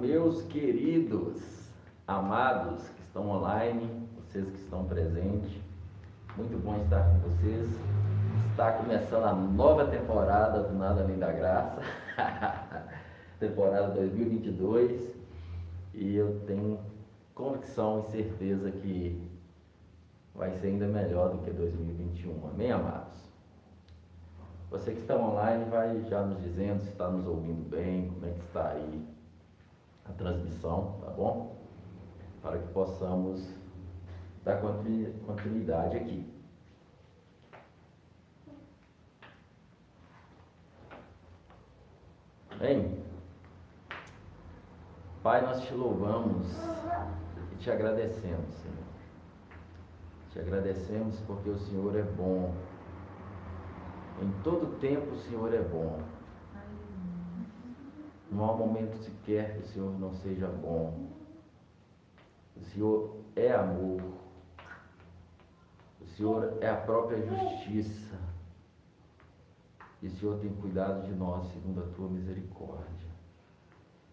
meus queridos, amados que estão online, vocês que estão presentes. Muito bom estar com vocês. Está começando a nova temporada do Nada Além da Graça, temporada 2022, e eu tenho convicção e certeza que vai ser ainda melhor do que 2021. Amém, amados? Você que está online vai já nos dizendo se está nos ouvindo bem, como é que está aí a transmissão, tá bom? Para que possamos dar continuidade aqui. Bem, Pai, nós te louvamos e te agradecemos, Senhor. Te agradecemos porque o Senhor é bom. Em todo tempo o Senhor é bom. Não há momento sequer que o Senhor não seja bom. O Senhor é amor. O Senhor é a própria justiça. E o Senhor tem cuidado de nós segundo a tua misericórdia.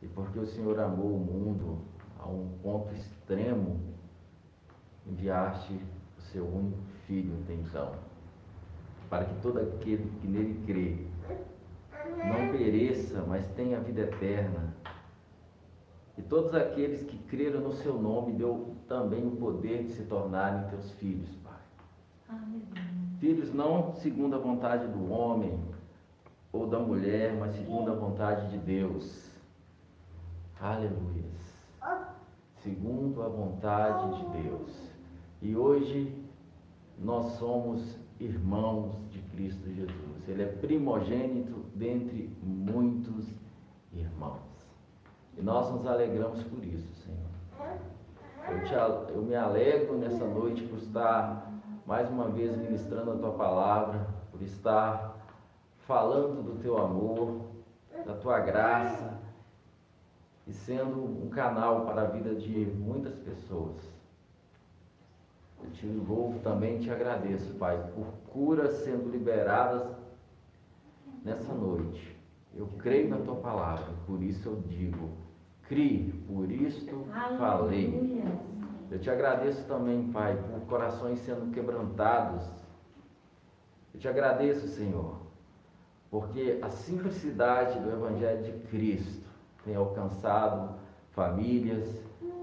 E porque o Senhor amou o mundo a um ponto extremo, enviaste o seu único filho então, para que todo aquele que nele crê não pereça, mas tenha vida eterna. E todos aqueles que creram no seu nome deu também o poder de se tornarem teus filhos, Pai. Filhos não segundo a vontade do homem ou da mulher, mas segundo a vontade de Deus. Aleluia. Segundo a vontade de Deus. E hoje nós somos irmãos de Cristo Jesus. Ele é primogênito dentre muitos irmãos. E nós nos alegramos por isso, Senhor. Eu, te, eu me alegro nessa noite por estar mais uma vez ministrando a tua palavra, por estar falando do teu amor, da tua graça e sendo um canal para a vida de muitas pessoas. Eu te louvo também te agradeço, Pai, por curas sendo liberadas nessa noite. Eu creio na tua palavra, por isso eu digo, crie, por isto falei. Eu te agradeço também, Pai, por corações sendo quebrantados. Eu te agradeço, Senhor, porque a simplicidade do Evangelho de Cristo tem alcançado famílias,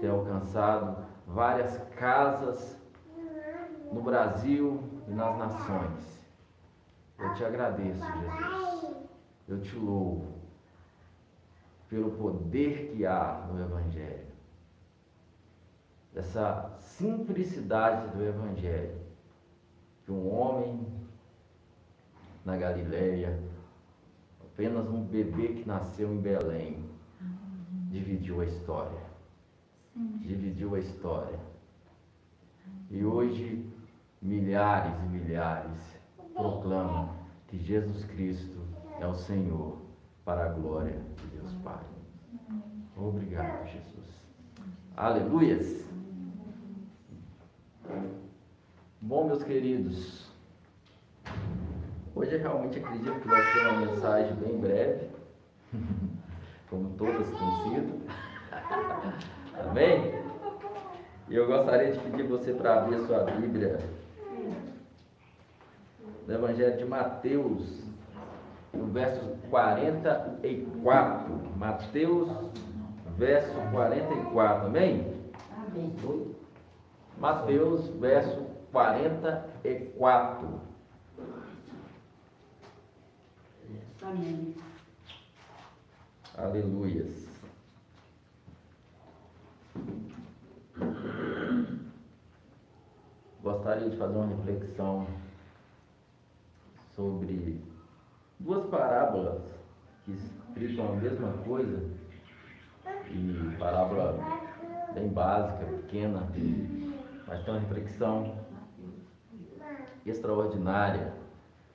tem alcançado várias casas no Brasil e nas nações. Eu te agradeço, Jesus. Eu te louvo pelo poder que há no Evangelho. Essa simplicidade do Evangelho. Que um homem na Galileia, apenas um bebê que nasceu em Belém, dividiu a história. Dividiu a história. E hoje milhares e milhares proclamam que Jesus Cristo é o Senhor para a glória de Deus Pai. Obrigado, Jesus. Aleluias. Bom, meus queridos, hoje eu realmente acredito que vai ser uma mensagem bem breve, como todas têm sido. Amém? E eu gostaria de pedir você para abrir sua Bíblia no Evangelho de Mateus, no verso 44. Mateus, verso 44. Amém? Amém. Mateus, verso 44. Amém. Aleluias. Gostaria de fazer uma reflexão sobre duas parábolas que explicam a mesma coisa, e parábola bem básica, pequena, mas tem uma reflexão extraordinária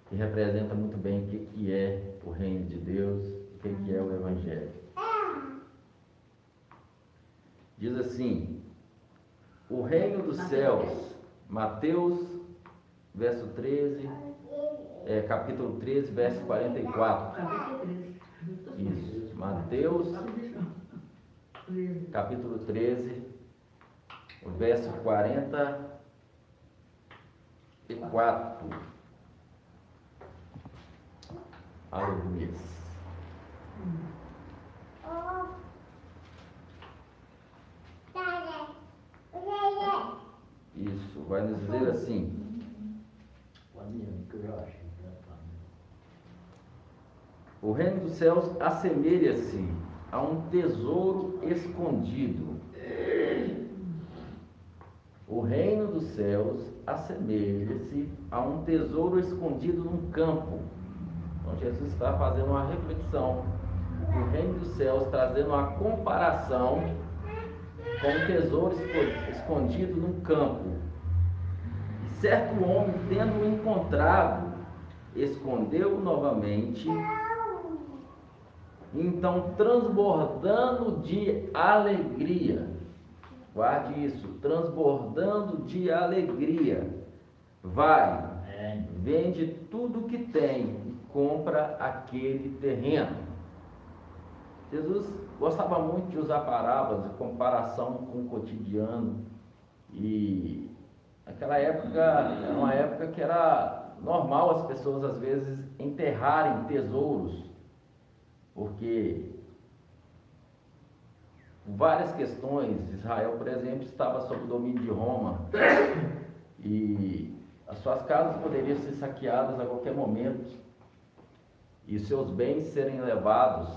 que representa muito bem o que é o reino de Deus, o que é o Evangelho. Diz assim: o reino dos céus, Mateus, verso 13 é, capítulo 13, verso 44. Isso. Mateus, capítulo 13, o verso 44. Aleluia. Isso, vai nos dizer assim. O reino dos céus assemelha-se a um tesouro escondido. O reino dos céus assemelha-se a um tesouro escondido num campo. Então Jesus está fazendo uma reflexão do reino dos céus, trazendo uma comparação com um tesouro escondido num campo. E certo homem, tendo encontrado, escondeu novamente então, transbordando de alegria, guarde isso, transbordando de alegria, vai, vende tudo que tem e compra aquele terreno. Jesus gostava muito de usar parábolas de comparação com o cotidiano. E naquela época era uma época que era normal as pessoas às vezes enterrarem tesouros porque várias questões, Israel, por exemplo, estava sob o domínio de Roma e as suas casas poderiam ser saqueadas a qualquer momento e seus bens serem levados.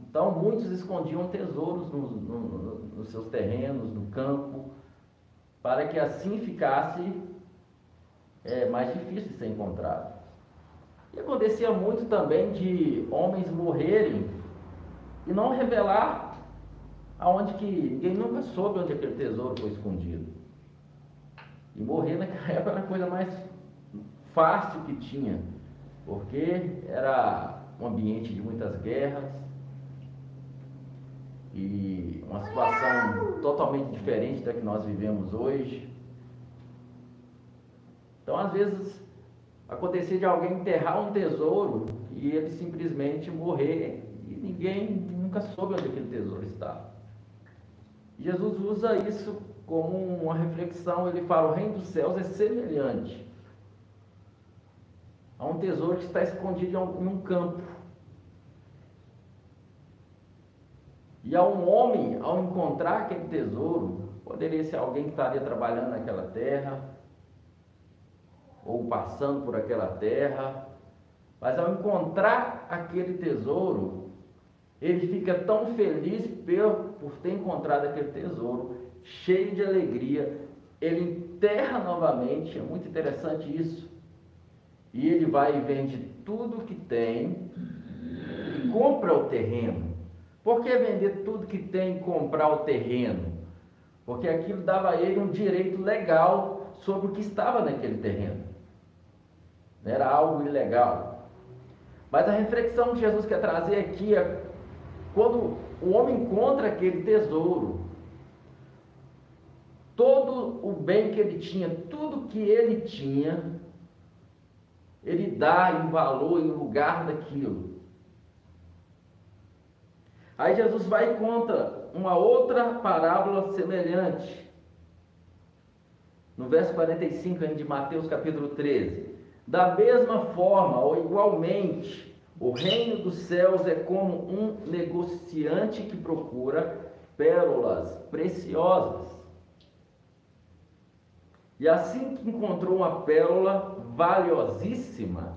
Então, muitos escondiam tesouros no, no, nos seus terrenos, no campo, para que assim ficasse é, mais difícil de ser encontrado. E acontecia muito também de homens morrerem e não revelar aonde que ninguém nunca soube onde aquele tesouro foi escondido. E morrer naquela época era a coisa mais fácil que tinha, porque era um ambiente de muitas guerras e uma situação totalmente diferente da que nós vivemos hoje. Então, às vezes, acontecer de alguém enterrar um tesouro e ele simplesmente morrer e ninguém nunca soube onde aquele tesouro está. Jesus usa isso como uma reflexão, ele fala: o reino dos céus é semelhante a um tesouro que está escondido em um campo. E a um homem, ao encontrar aquele tesouro, poderia ser alguém que estaria trabalhando naquela terra, ou passando por aquela terra, mas ao encontrar aquele tesouro, ele fica tão feliz por, ter encontrado aquele tesouro, cheio de alegria, ele enterra novamente, é muito interessante isso. E ele vai e vende tudo que tem e compra o terreno. Por que vender tudo que tem e comprar o terreno? Porque aquilo dava a ele um direito legal sobre o que estava naquele terreno era algo ilegal. Mas a reflexão que Jesus quer trazer aqui é quando o homem encontra aquele tesouro, todo o bem que ele tinha, tudo que ele tinha, ele dá em valor, em lugar daquilo. Aí Jesus vai e conta uma outra parábola semelhante. No verso 45 de Mateus capítulo 13. Da mesma forma, ou igualmente, o reino dos céus é como um negociante que procura pérolas preciosas. E assim que encontrou uma pérola valiosíssima,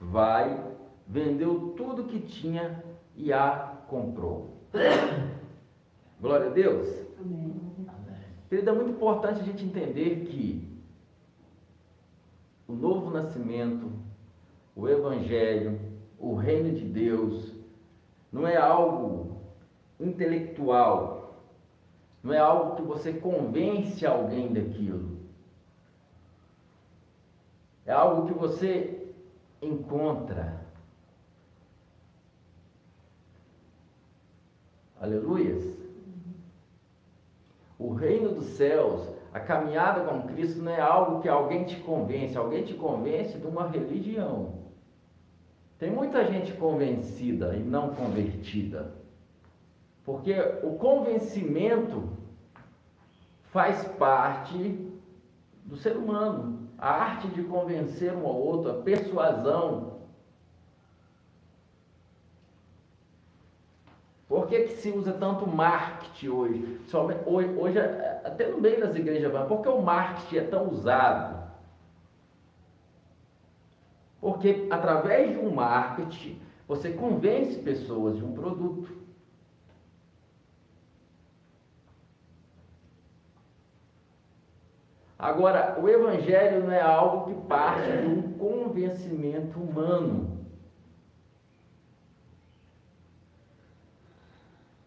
vai, vendeu tudo que tinha e a comprou. Glória a Deus. Amém. Querida, é muito importante a gente entender que o novo nascimento, o Evangelho, o reino de Deus, não é algo intelectual, não é algo que você convence alguém daquilo. É algo que você encontra. Aleluias. O reino dos céus a caminhada com Cristo não é algo que alguém te convence, alguém te convence de uma religião. Tem muita gente convencida e não convertida. Porque o convencimento faz parte do ser humano. A arte de convencer um ao outro, a persuasão. Por que, que se usa tanto marketing hoje? Hoje, até no meio das igrejas, por que o marketing é tão usado? Porque através de um marketing, você convence pessoas de um produto. Agora, o Evangelho não é algo que parte de um convencimento humano.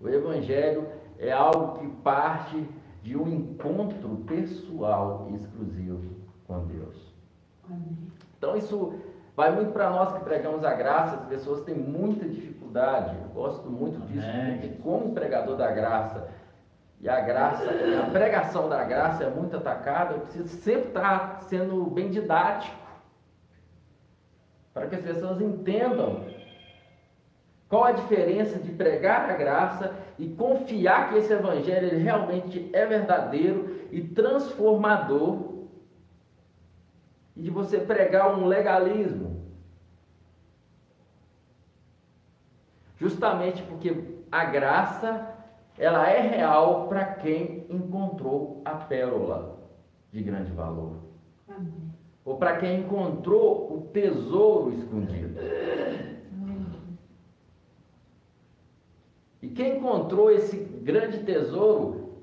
O Evangelho é algo que parte de um encontro pessoal exclusivo com Deus. Então, isso vai muito para nós que pregamos a graça, as pessoas têm muita dificuldade. Eu gosto muito disso, porque como pregador da graça, e a graça, a pregação da graça é muito atacada, eu preciso sempre estar sendo bem didático, para que as pessoas entendam qual a diferença de pregar a graça e confiar que esse evangelho realmente é verdadeiro e transformador, e de você pregar um legalismo. Justamente porque a graça ela é real para quem encontrou a pérola de grande valor. Amém. Ou para quem encontrou o tesouro escondido. Amém. E quem encontrou esse grande tesouro,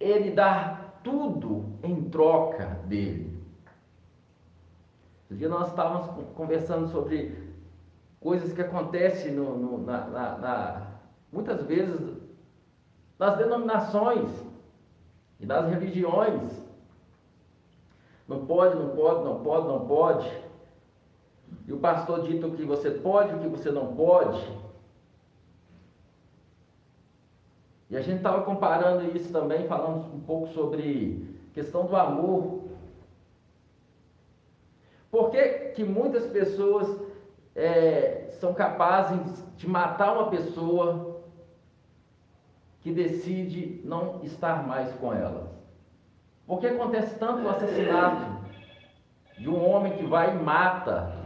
ele dá tudo em troca dele. Um dia nós estávamos conversando sobre coisas que acontecem no, no, na, na, na, muitas vezes das denominações e das religiões. Não pode, não pode, não pode, não pode. E o pastor dita o que você pode, o que você não pode. E a gente estava comparando isso também, falando um pouco sobre questão do amor. Por que, que muitas pessoas é, são capazes de matar uma pessoa que decide não estar mais com elas. Porque acontece tanto o assassinato de um homem que vai e mata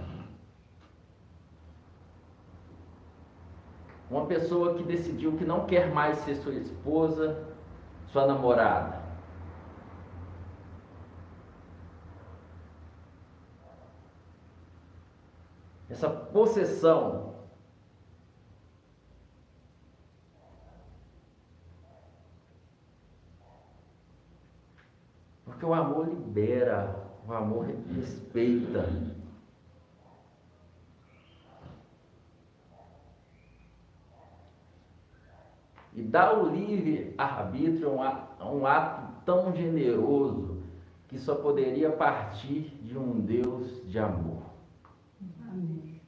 uma pessoa que decidiu que não quer mais ser sua esposa, sua namorada. Essa possessão Porque o amor libera, o amor respeita. E dar o livre arbítrio é um ato tão generoso que só poderia partir de um Deus de amor. Amém.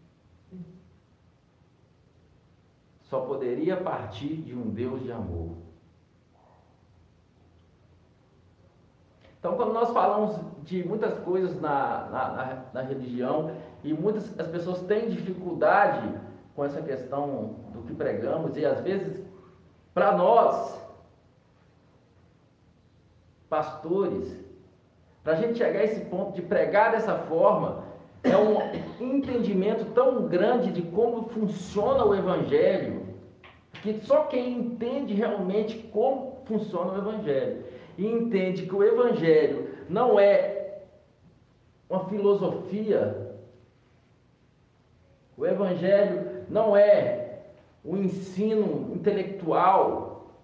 Só poderia partir de um Deus de amor. Então, quando nós falamos de muitas coisas na, na, na, na religião e muitas as pessoas têm dificuldade com essa questão do que pregamos e às vezes para nós pastores para a gente chegar a esse ponto de pregar dessa forma é um entendimento tão grande de como funciona o evangelho que só quem entende realmente como funciona o evangelho e entende que o Evangelho não é uma filosofia, o Evangelho não é um ensino intelectual,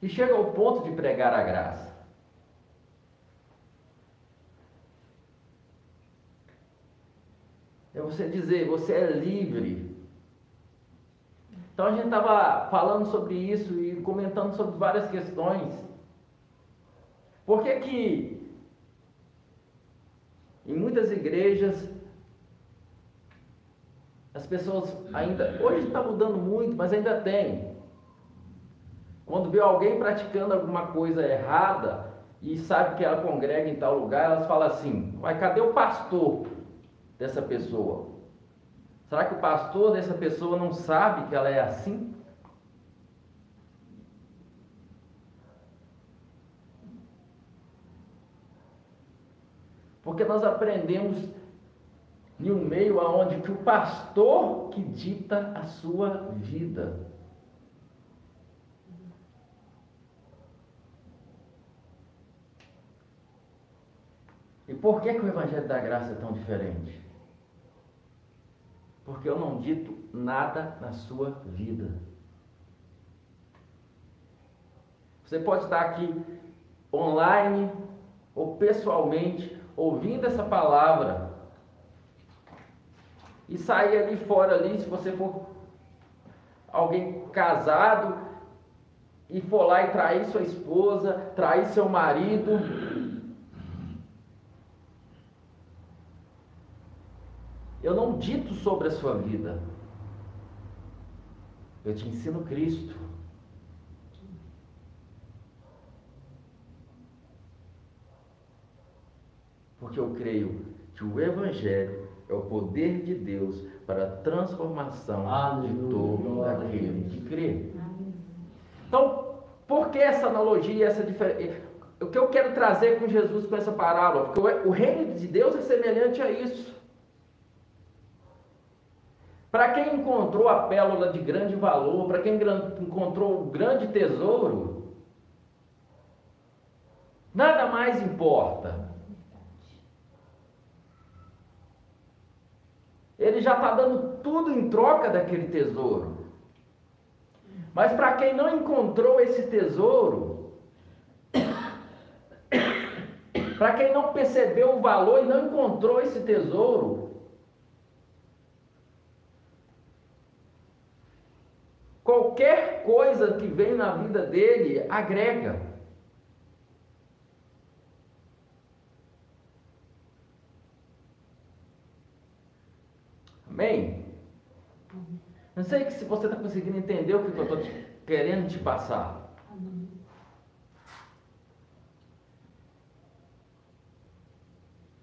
que chega ao ponto de pregar a graça. É você dizer, você é livre então a gente estava falando sobre isso e comentando sobre várias questões. Por que que em muitas igrejas as pessoas ainda, hoje está mudando muito, mas ainda tem. Quando vê alguém praticando alguma coisa errada e sabe que ela congrega em tal lugar, elas falam assim: "Mas cadê o pastor dessa pessoa?" Será que o pastor dessa pessoa não sabe que ela é assim? Porque nós aprendemos em um meio aonde que o pastor que dita a sua vida. E por que, que o Evangelho da Graça é tão diferente? Porque eu não dito nada na sua vida. Você pode estar aqui online ou pessoalmente ouvindo essa palavra e sair ali fora ali, se você for alguém casado e for lá e trair sua esposa, trair seu marido, Eu não dito sobre a sua vida. Eu te ensino Cristo. Porque eu creio que o Evangelho é o poder de Deus para a transformação Aleluia. de todo aquele que crê. Então, por que essa analogia, essa diferença? O que eu quero trazer com Jesus com essa parábola? Porque o reino de Deus é semelhante a isso. Para quem encontrou a pérola de grande valor, para quem encontrou o grande tesouro, nada mais importa. Ele já está dando tudo em troca daquele tesouro. Mas para quem não encontrou esse tesouro, para quem não percebeu o valor e não encontrou esse tesouro, Qualquer coisa que vem na vida dele agrega. Amém? Não sei se você está conseguindo entender o que eu estou querendo te passar.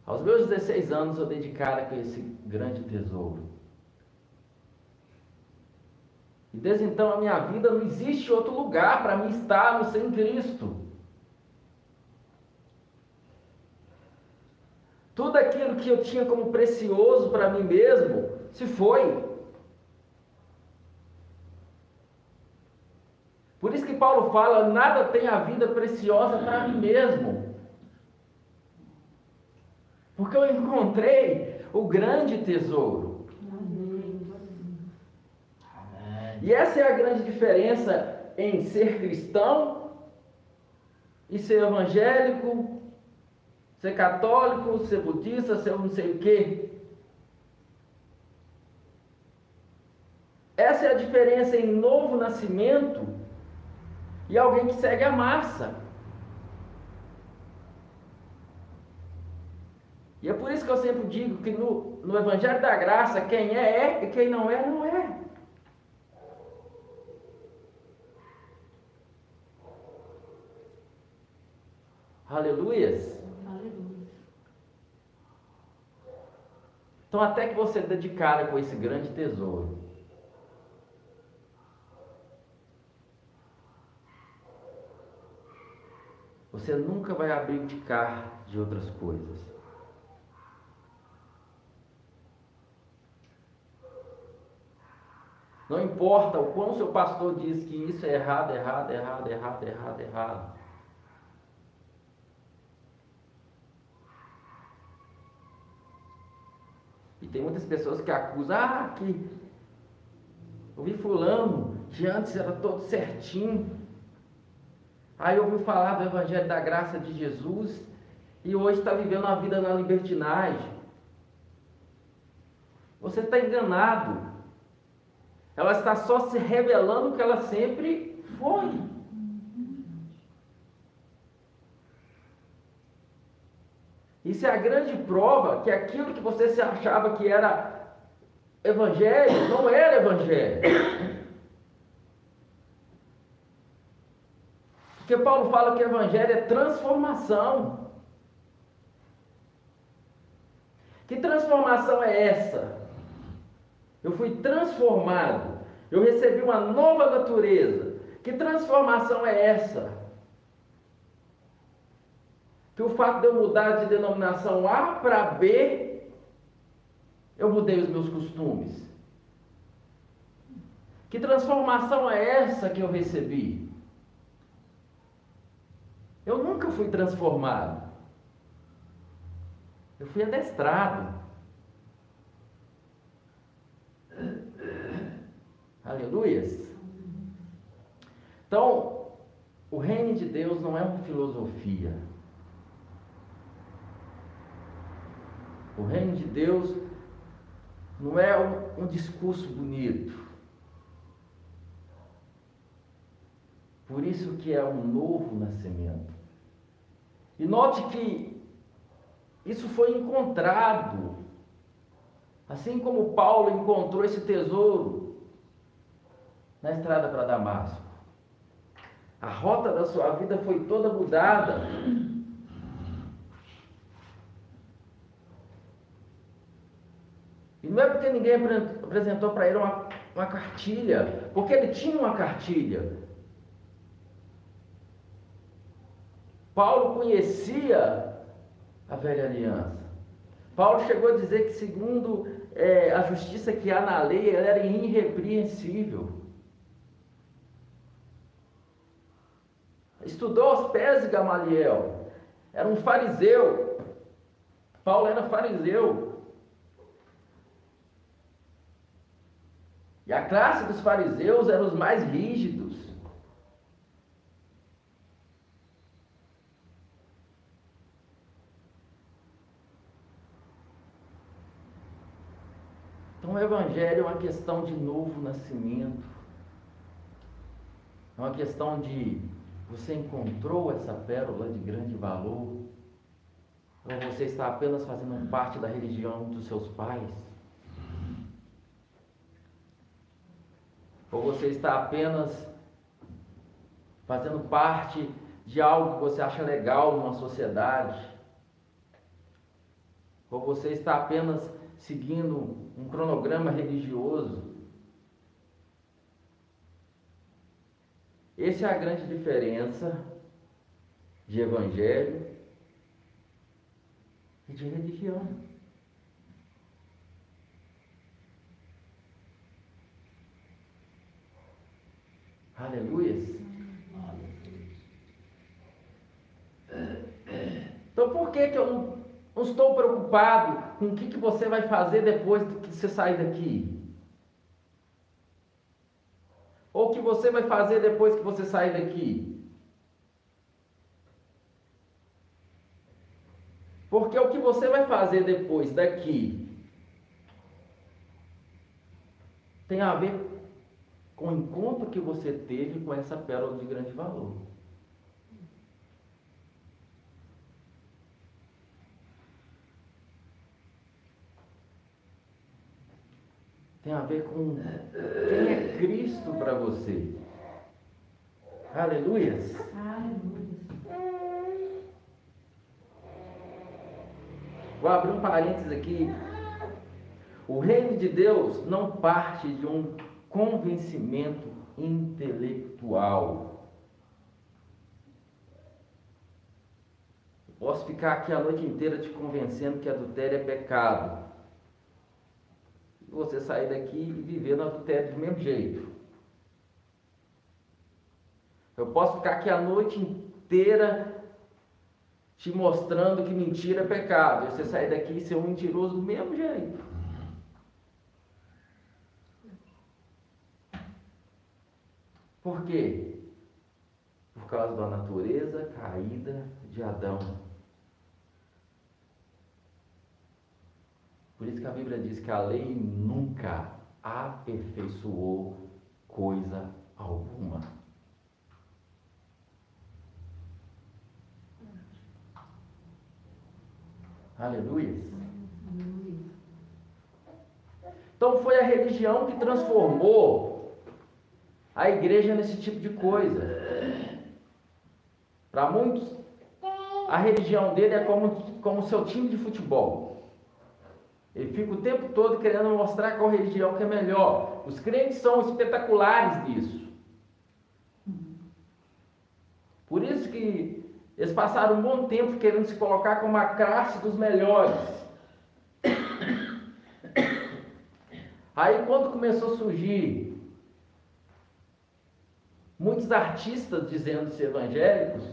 Aos meus 16 anos eu dei de cara com esse grande tesouro. E desde então a minha vida não existe outro lugar para mim estar sem Cristo. Tudo aquilo que eu tinha como precioso para mim mesmo se foi. Por isso que Paulo fala: nada tem a vida preciosa para mim mesmo. Porque eu encontrei o grande tesouro. E essa é a grande diferença em ser cristão e ser evangélico, ser católico, ser budista, ser não sei o quê. Essa é a diferença em novo nascimento e alguém que segue a massa. E é por isso que eu sempre digo que no, no Evangelho da Graça, quem é, é, e quem não é, não é. Aleluias. Aleluia. Então, até que você dê de cara com esse grande tesouro, você nunca vai carro de outras coisas. Não importa o quão seu pastor diz que isso é errado, errado, errado, errado, errado, errado. E tem muitas pessoas que acusam, ah, que eu vi fulano, que antes era todo certinho. Aí ouviu falar do Evangelho da Graça de Jesus e hoje está vivendo uma vida na libertinagem. Você está enganado. Ela está só se revelando o que ela sempre foi. Isso é a grande prova que aquilo que você se achava que era evangelho não era evangelho. Porque Paulo fala que evangelho é transformação. Que transformação é essa? Eu fui transformado. Eu recebi uma nova natureza. Que transformação é essa? Que o fato de eu mudar de denominação A para B, eu mudei os meus costumes. Que transformação é essa que eu recebi? Eu nunca fui transformado. Eu fui adestrado. Aleluias. Então, o reino de Deus não é uma filosofia. O reino de Deus não é um, um discurso bonito. Por isso que é um novo nascimento. E note que isso foi encontrado. Assim como Paulo encontrou esse tesouro na estrada para Damasco. A rota da sua vida foi toda mudada. E não é porque ninguém apresentou para ele uma, uma cartilha, porque ele tinha uma cartilha. Paulo conhecia a velha aliança. Paulo chegou a dizer que, segundo é, a justiça que há na lei, ela era irrepreensível. Estudou aos pés de Gamaliel. Era um fariseu. Paulo era fariseu. E a classe dos fariseus eram os mais rígidos. Então, o Evangelho é uma questão de novo nascimento, é uma questão de você encontrou essa pérola de grande valor, ou você está apenas fazendo parte da religião dos seus pais? Ou você está apenas fazendo parte de algo que você acha legal numa sociedade? Ou você está apenas seguindo um cronograma religioso? Essa é a grande diferença de evangelho e de religião. Aleluias. Então por que, que eu não, não estou preocupado com o que, que você vai fazer depois que você sair daqui? Ou o que você vai fazer depois que você sair daqui? Porque o que você vai fazer depois daqui tem a ver com o encontro que você teve com essa pérola de grande valor. Tem a ver com quem é Cristo para você. Aleluias. Vou abrir um parênteses aqui. O reino de Deus não parte de um convencimento intelectual. Posso ficar aqui a noite inteira te convencendo que adultério é pecado. Você sair daqui e viver no adultério do mesmo jeito. Eu posso ficar aqui a noite inteira te mostrando que mentira é pecado. Você sair daqui e ser um mentiroso do mesmo jeito. Por quê? Por causa da natureza caída de Adão. Por isso que a Bíblia diz que a lei nunca aperfeiçoou coisa alguma. Aleluia. Então foi a religião que transformou a igreja nesse tipo de coisa. Para muitos, a religião dele é como, como seu time de futebol. Ele fica o tempo todo querendo mostrar qual religião que é melhor. Os crentes são espetaculares nisso. Por isso que eles passaram um bom tempo querendo se colocar como a classe dos melhores. Aí quando começou a surgir muitos artistas dizendo ser evangélicos,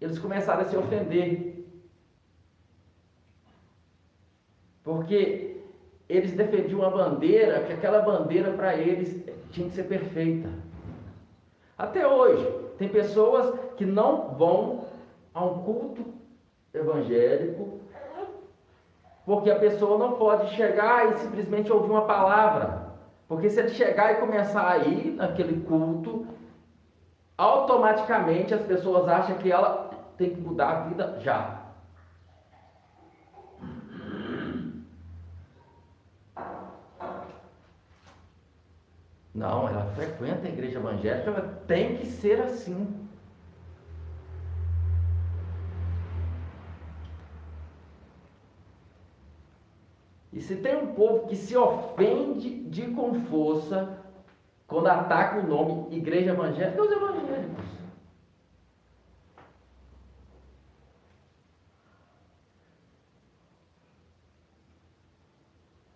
eles começaram a se ofender. Porque eles defendiam uma bandeira, que aquela bandeira para eles tinha que ser perfeita. Até hoje, tem pessoas que não vão a um culto evangélico, porque a pessoa não pode chegar e simplesmente ouvir uma palavra. Porque se ele chegar e começar a ir naquele culto, automaticamente as pessoas acham que ela tem que mudar a vida já. Não, ela frequenta a igreja evangélica, ela tem que ser assim. E se tem um povo que se ofende de com força quando ataca o nome igreja evangélica, é os evangélicos.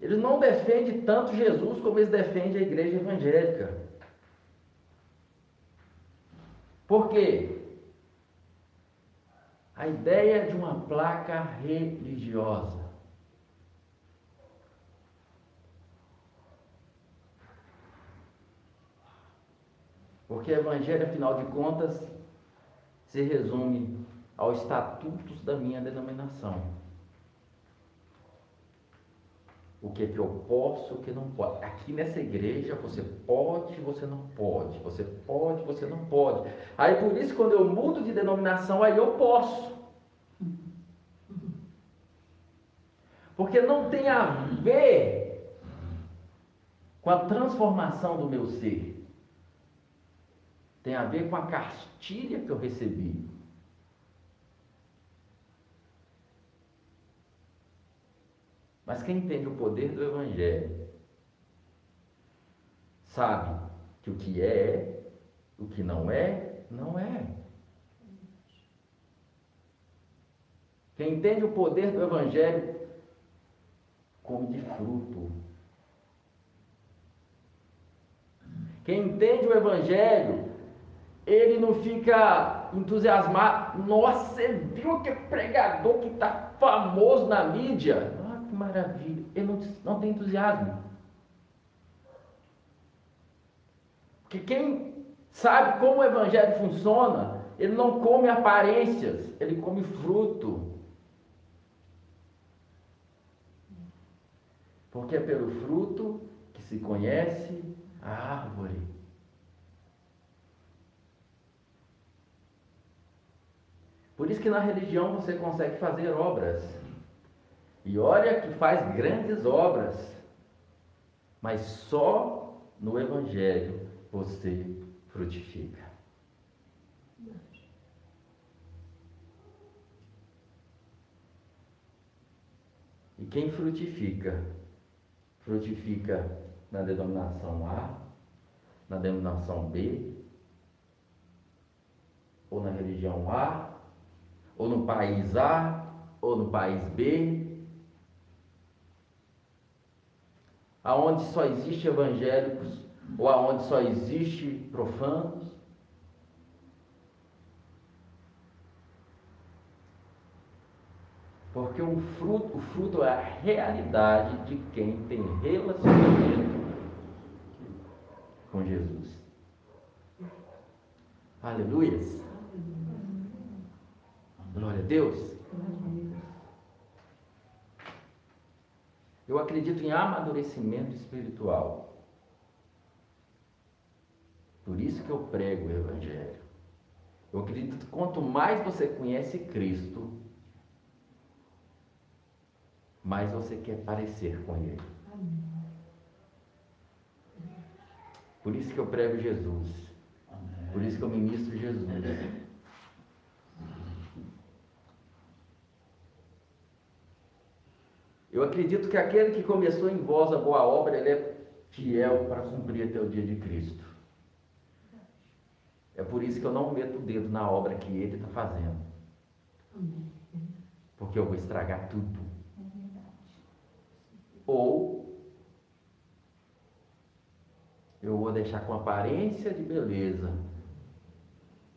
Eles não defendem tanto Jesus como eles defendem a igreja evangélica. Por quê? A ideia de uma placa religiosa. Porque o Evangelho, afinal de contas, se resume aos estatutos da minha denominação o que, é que eu posso, o que não pode. Aqui nessa igreja você pode, você não pode, você pode, você não pode. Aí por isso quando eu mudo de denominação, aí eu posso. Porque não tem a ver com a transformação do meu ser. Tem a ver com a cartilha que eu recebi. Mas quem entende o poder do Evangelho sabe que o que é, o que não é, não é. Quem entende o poder do Evangelho come de fruto. Quem entende o Evangelho, ele não fica entusiasmado. Nossa, você viu aquele pregador que está famoso na mídia? Maravilha. Ele não, não tem entusiasmo. Porque quem sabe como o evangelho funciona, ele não come aparências, ele come fruto. Porque é pelo fruto que se conhece a árvore. Por isso que na religião você consegue fazer obras. E olha que faz grandes obras, mas só no Evangelho você frutifica. E quem frutifica? Frutifica na denominação A, na denominação B, ou na religião A, ou no país A, ou no país B, aonde só existe evangélicos ou aonde só existe profanos. Porque o fruto, o fruto é a realidade de quem tem relacionamento com Jesus. Aleluias. Glória a Deus. Eu acredito em amadurecimento espiritual. Por isso que eu prego o Evangelho. Eu acredito que quanto mais você conhece Cristo, mais você quer parecer com Ele. Por isso que eu prego Jesus. Por isso que eu ministro Jesus. Eu acredito que aquele que começou em vós a boa obra, ele é fiel para cumprir até o dia de Cristo. É por isso que eu não meto o dedo na obra que ele está fazendo. Porque eu vou estragar tudo. Ou eu vou deixar com aparência de beleza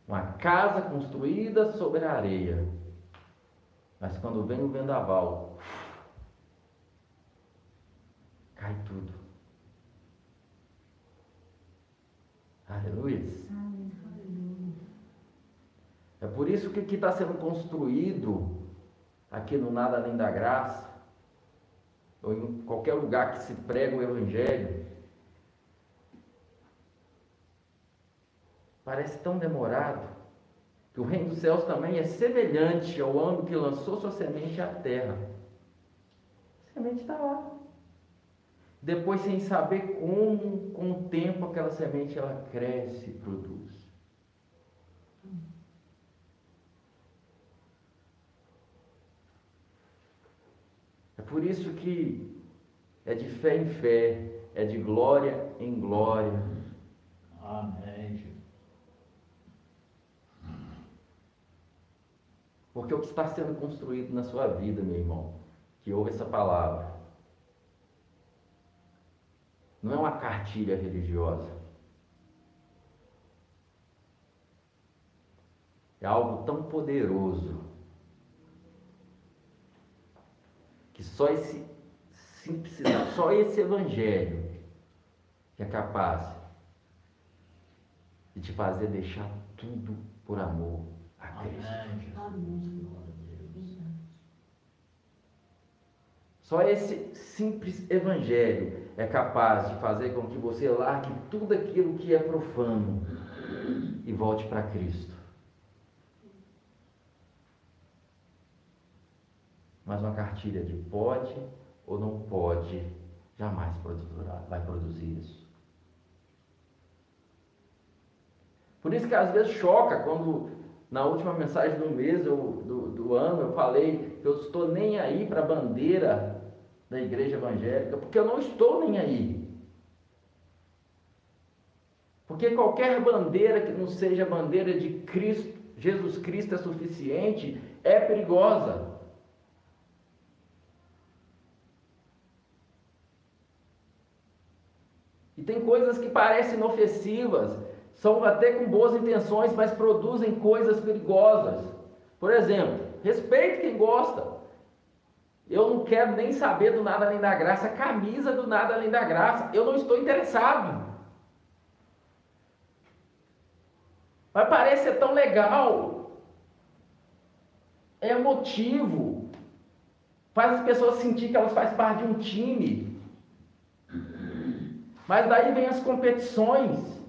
uma casa construída sobre a areia. Mas quando vem o vendaval, cai tudo. Aleluia. É por isso que está sendo construído aqui no Nada Além da Graça, ou em qualquer lugar que se prega o Evangelho, parece tão demorado, que o reino dos céus também é semelhante ao homem que lançou sua semente à terra. A semente está lá. Depois, sem saber como, com o tempo, aquela semente ela cresce e produz. É por isso que é de fé em fé, é de glória em glória. Amém. Porque o que está sendo construído na sua vida, meu irmão, que ouve essa palavra, não é uma cartilha religiosa. É algo tão poderoso que só esse simples, só esse evangelho que é capaz de te fazer deixar tudo por amor a Cristo. Só esse simples evangelho é capaz de fazer com que você largue tudo aquilo que é profano e volte para Cristo. Mas uma cartilha de pode ou não pode jamais vai produzir isso. Por isso que às vezes choca quando na última mensagem do mês eu, do, do ano eu falei que eu estou nem aí para a bandeira da igreja evangélica, porque eu não estou nem aí. Porque qualquer bandeira que não seja bandeira de Cristo, Jesus Cristo é suficiente, é perigosa. E tem coisas que parecem inofensivas, são até com boas intenções, mas produzem coisas perigosas. Por exemplo, respeite quem gosta. Eu não quero nem saber do nada além da graça, camisa do nada além da graça. Eu não estou interessado. Mas parece ser tão legal. É emotivo. Faz as pessoas sentir que elas fazem parte de um time. Mas daí vem as competições.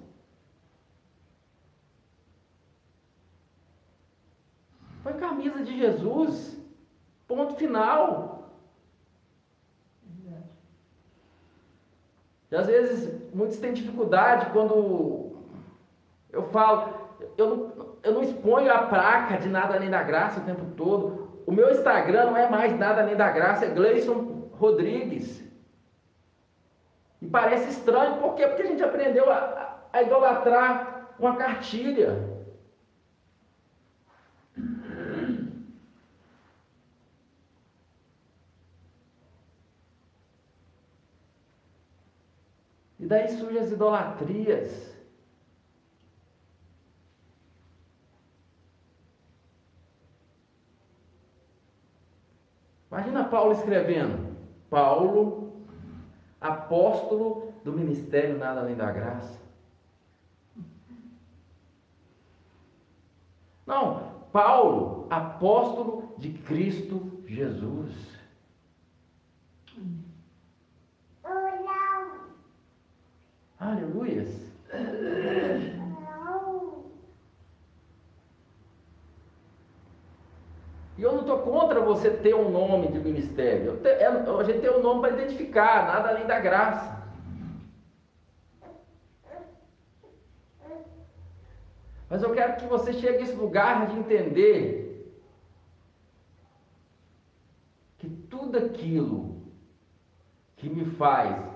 Foi camisa de Jesus. Ponto final. E às vezes muitos têm dificuldade quando eu falo, eu não, eu não exponho a placa de nada além da graça o tempo todo. O meu Instagram não é mais nada além da graça, é Gleison Rodrigues. E parece estranho, por quê? Porque a gente aprendeu a, a idolatrar uma cartilha. E daí surgem as idolatrias. Imagina Paulo escrevendo. Paulo, apóstolo do ministério nada além da graça. Não, Paulo, apóstolo de Cristo Jesus. Aleluias. E eu não estou contra você ter um nome de ministério. Te, é, a gente tem um nome para identificar, nada além da graça. Mas eu quero que você chegue a esse lugar de entender que tudo aquilo que me faz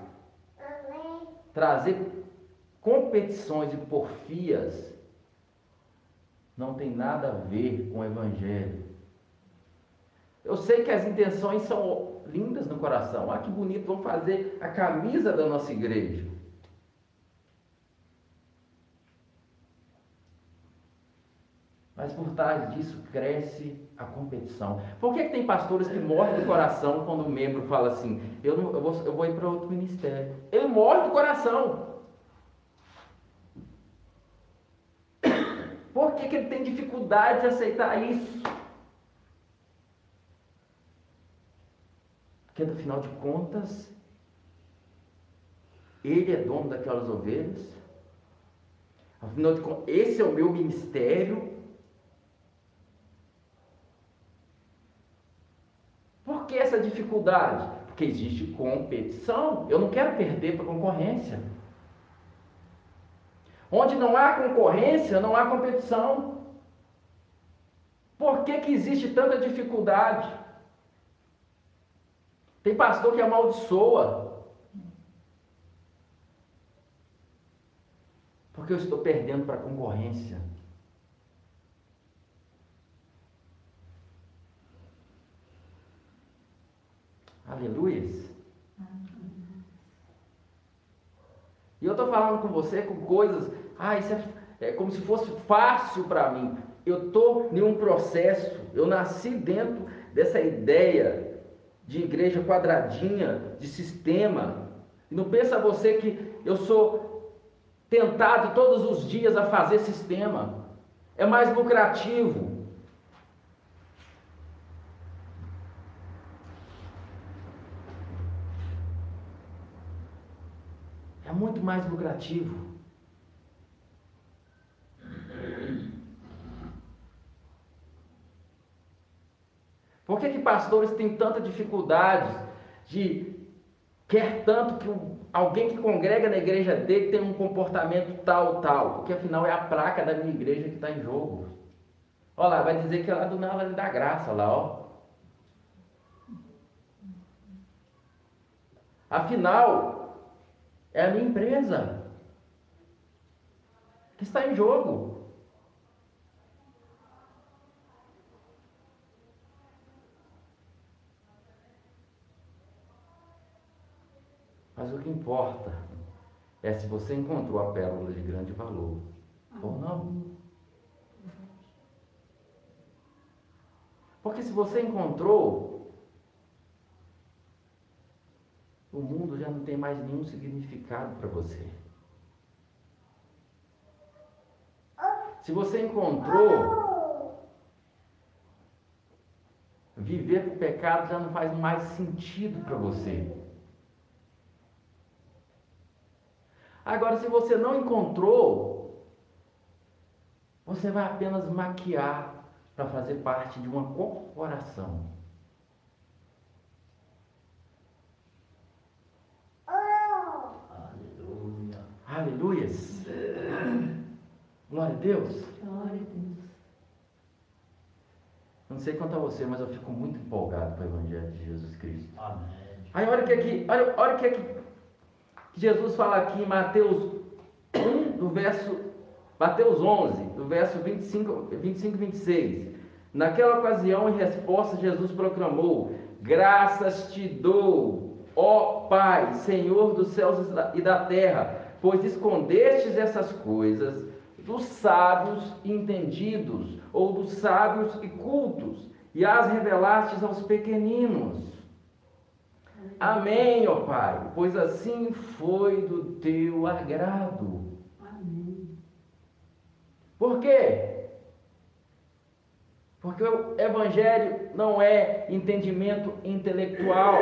trazer competições e porfias não tem nada a ver com o Evangelho. Eu sei que as intenções são lindas no coração. Ah, que bonito, vamos fazer a camisa da nossa igreja. Mas por trás disso cresce a competição. Por que, que tem pastores que morrem do coração quando o membro fala assim: eu, não, eu, vou, eu vou ir para outro ministério? Ele morre do coração. Por que, que ele tem dificuldade de aceitar isso? Porque, no final de contas, ele é dono daquelas ovelhas. Afinal de contas, esse é o meu ministério. Por que essa dificuldade? Porque existe competição. Eu não quero perder para concorrência. Onde não há concorrência, não há competição. Por que, que existe tanta dificuldade? Tem pastor que amaldiçoa. Porque eu estou perdendo para a concorrência. Aleluia. E eu estou falando com você com coisas, ah, isso é, é como se fosse fácil para mim. Eu estou em um processo, eu nasci dentro dessa ideia de igreja quadradinha, de sistema. E não pensa você que eu sou tentado todos os dias a fazer sistema. É mais lucrativo, muito mais lucrativo. Por que, que pastores têm tanta dificuldade de quer tanto que alguém que congrega na igreja dele tenha um comportamento tal, tal? Porque afinal é a placa da minha igreja que está em jogo. Olha lá, vai dizer que é lá do Nala da Graça, lá, ó. Afinal, é a minha empresa que está em jogo. Mas o que importa é se você encontrou a pérola de grande valor ou não. Porque se você encontrou, o mundo já não tem mais nenhum significado para você. Se você encontrou, viver com o pecado já não faz mais sentido para você. Agora, se você não encontrou, você vai apenas maquiar para fazer parte de uma corporação. Aleluias. Glória a Deus. Glória a Deus. Não sei quanto a você, mas eu fico muito empolgado com o Evangelho de Jesus Cristo. Amém. Aí olha que aqui, olha, olha que aqui, que Jesus fala aqui em Mateus 1, do verso, Mateus 11, do verso 25, 25 e 26. Naquela ocasião, em resposta, Jesus proclamou: Graças te dou, ó Pai, Senhor dos céus e da terra pois escondestes essas coisas dos sábios entendidos, ou dos sábios e cultos, e as revelastes aos pequeninos. Amém, ó Pai, pois assim foi do teu agrado. Amém. Por quê? Porque o Evangelho não é entendimento intelectual.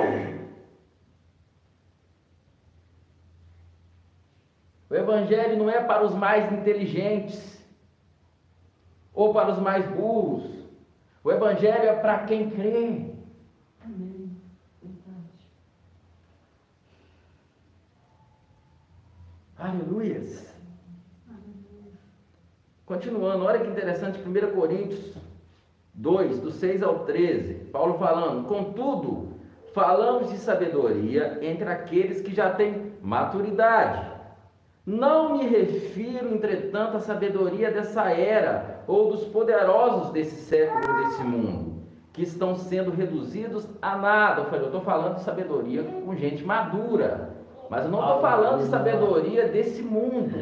O Evangelho não é para os mais inteligentes ou para os mais burros. O Evangelho é para quem crê. Amém. Verdade. Aleluias. Continuando, olha que interessante, 1 Coríntios 2, do 6 ao 13. Paulo falando: Contudo, falamos de sabedoria entre aqueles que já têm maturidade. Não me refiro, entretanto, à sabedoria dessa era ou dos poderosos desse século, desse mundo, que estão sendo reduzidos a nada. Eu falei, eu estou falando de sabedoria com gente madura, mas eu não estou falando de sabedoria desse mundo,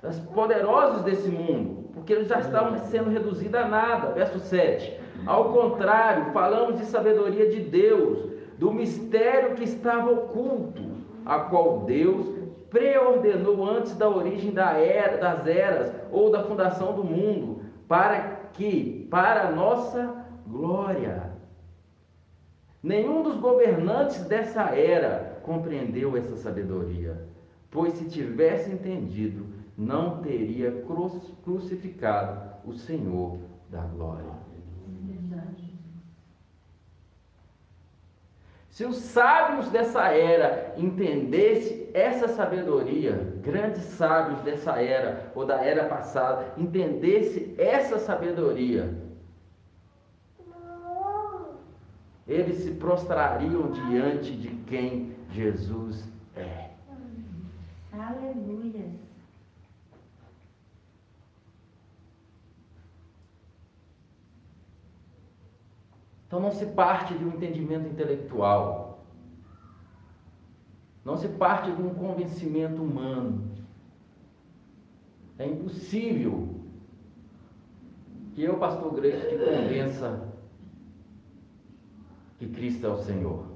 das poderosos desse mundo, porque eles já estão sendo reduzidos a nada. Verso 7. Ao contrário, falamos de sabedoria de Deus, do mistério que estava oculto, a qual Deus preordenou antes da origem da era, das eras ou da fundação do mundo, para que, para a nossa glória. Nenhum dos governantes dessa era compreendeu essa sabedoria, pois se tivesse entendido, não teria crucificado o Senhor da glória. Se os sábios dessa era entendessem essa sabedoria, grandes sábios dessa era ou da era passada, entendessem essa sabedoria, eles se prostrariam diante de quem Jesus é. Aleluia. Então não se parte de um entendimento intelectual. Não se parte de um convencimento humano. É impossível que eu, pastor Grace, te convença que Cristo é o Senhor.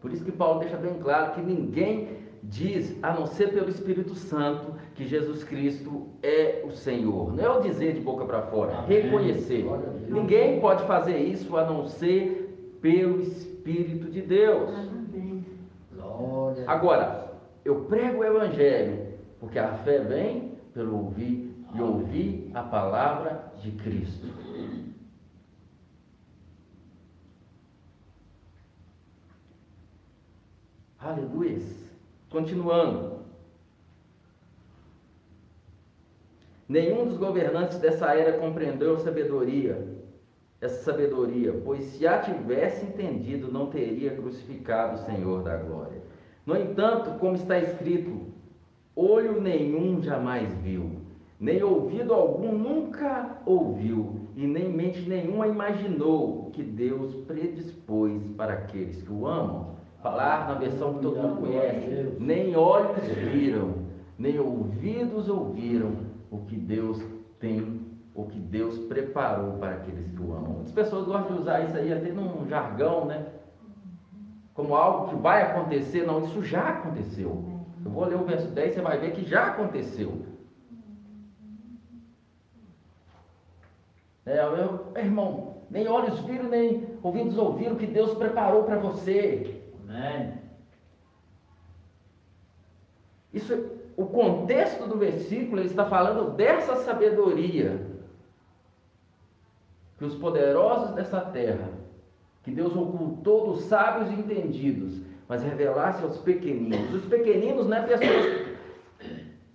Por isso que Paulo deixa bem claro que ninguém diz, a não ser pelo Espírito Santo, que Jesus Cristo é o Senhor. Não é o dizer de boca para fora, Amém. reconhecer. Ninguém pode fazer isso a não ser pelo Espírito de Deus. Amém. Agora, eu prego o Evangelho, porque a fé vem pelo ouvir e ouvir a palavra de Cristo. Aleluia. Continuando. Nenhum dos governantes dessa era compreendeu a sabedoria, essa sabedoria, pois se a tivesse entendido, não teria crucificado o Senhor da glória. No entanto, como está escrito, olho nenhum jamais viu, nem ouvido algum nunca ouviu, e nem mente nenhuma imaginou que Deus predispôs para aqueles que o amam. Falar na versão que todo mundo conhece. Nem olhos viram, nem ouvidos ouviram o que Deus tem, o que Deus preparou para aqueles que o amam. Muitas pessoas gostam de usar isso aí até num jargão, né? Como algo que vai acontecer. Não, isso já aconteceu. Eu vou ler o verso 10, você vai ver que já aconteceu. É, meu irmão, nem olhos viram, nem ouvidos ouviram o que Deus preparou para você. Amém. Isso, o contexto do versículo, ele está falando dessa sabedoria que os poderosos dessa terra, que Deus ocultou dos sábios e entendidos, mas revelasse aos pequeninos. Os pequeninos não é pessoas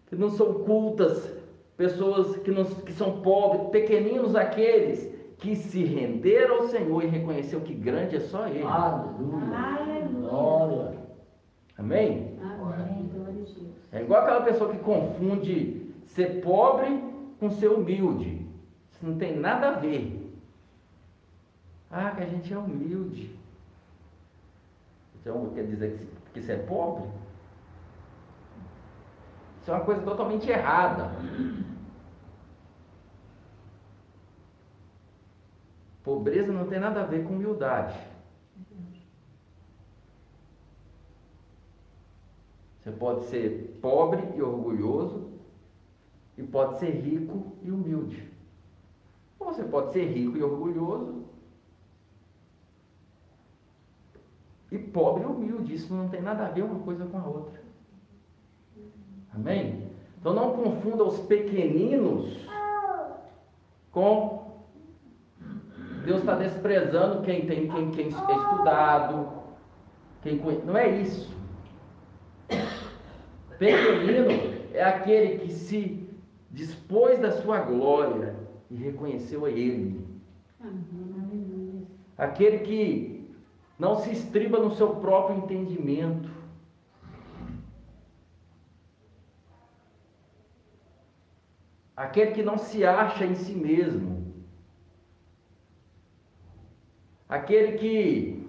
que não são cultas, pessoas que, não, que são pobres, pequeninos aqueles que se renderam ao Senhor e reconheceram que grande é só Ele. Aleluia. Glória. Amém? Amém. É igual aquela pessoa que confunde ser pobre com ser humilde. Isso não tem nada a ver. Ah, que a gente é humilde. Então quer dizer que, que você é pobre? Isso é uma coisa totalmente errada. Pobreza não tem nada a ver com humildade. Você pode ser pobre e orgulhoso, e pode ser rico e humilde. Ou você pode ser rico e orgulhoso, e pobre e humilde. Isso não tem nada a ver uma coisa com a outra. Amém? Então não confunda os pequeninos com Deus está desprezando quem tem quem, quem é estudado, quem não é isso. Pequenino é aquele que se dispôs da sua glória e reconheceu a Ele. Aquele que não se estriba no seu próprio entendimento. Aquele que não se acha em si mesmo. Aquele que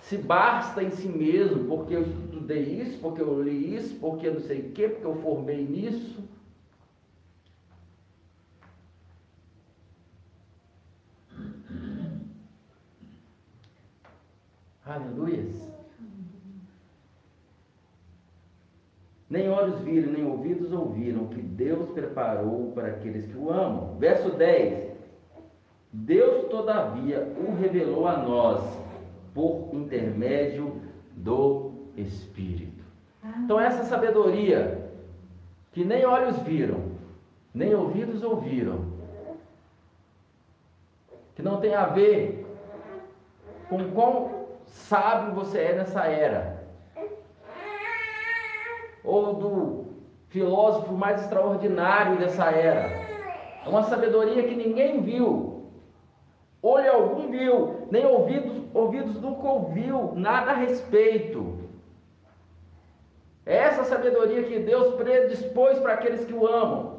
se basta em si mesmo, porque eu estudei isso, porque eu li isso, porque eu não sei o quê, porque eu formei nisso. Aleluias. Nem olhos viram, nem ouvidos ouviram o que Deus preparou para aqueles que o amam. Verso 10. Deus, todavia, o revelou a nós por intermédio do Espírito. Então, essa sabedoria que nem olhos viram, nem ouvidos ouviram, que não tem a ver com quão sábio você é nessa era, ou do filósofo mais extraordinário dessa era. É uma sabedoria que ninguém viu, olho algum viu, nem ouvidos, ouvidos nunca ouviu nada a respeito. É essa sabedoria que Deus predispôs para aqueles que o amam.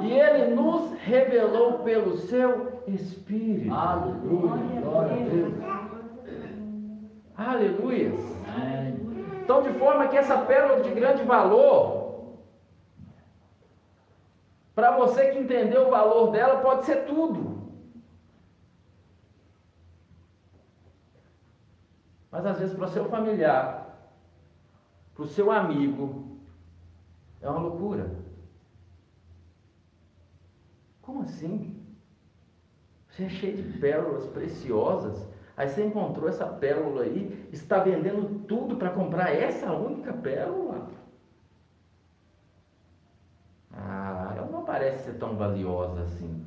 E Ele nos revelou pelo seu Espírito. Aleluia. Glória a Deus. Aleluia. Então, de forma que essa pérola de grande valor, para você que entendeu o valor dela, pode ser tudo. Mas às vezes para o seu familiar, para o seu amigo, é uma loucura. Como assim? Você é cheio de pérolas preciosas. Aí você encontrou essa pérola aí, está vendendo tudo para comprar essa única pérola? Ah, ela não parece ser tão valiosa assim.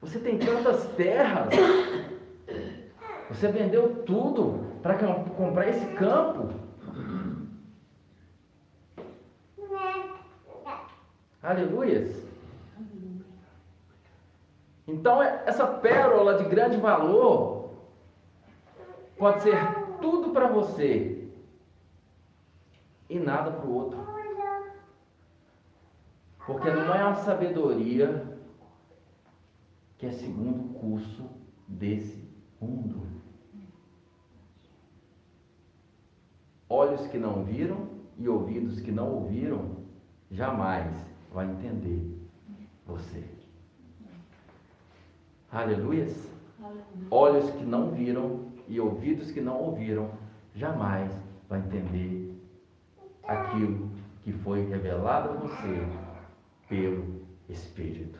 Você tem tantas terras. Você vendeu tudo para comprar esse campo. Aleluias. Então, essa pérola de grande valor pode ser tudo para você e nada para o outro. Porque não é uma sabedoria que é segundo o curso desse mundo. Olhos que não viram e ouvidos que não ouviram, jamais vai entender você. Aleluias. Olhos que não viram e ouvidos que não ouviram, jamais vai entender aquilo que foi revelado a você pelo Espírito.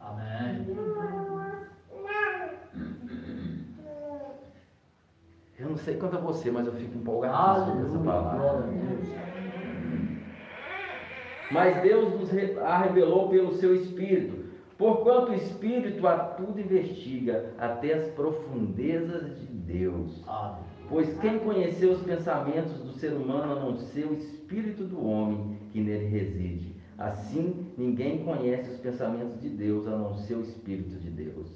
Amém. Eu não sei quanto a você, mas eu fico empolgadíssimo com essa palavra. Mas Deus nos a revelou pelo seu Espírito. Porquanto o Espírito a tudo investiga, até as profundezas de Deus. Pois quem conheceu os pensamentos do ser humano a não ser o Espírito do homem que nele reside? Assim, ninguém conhece os pensamentos de Deus a não ser o Espírito de Deus.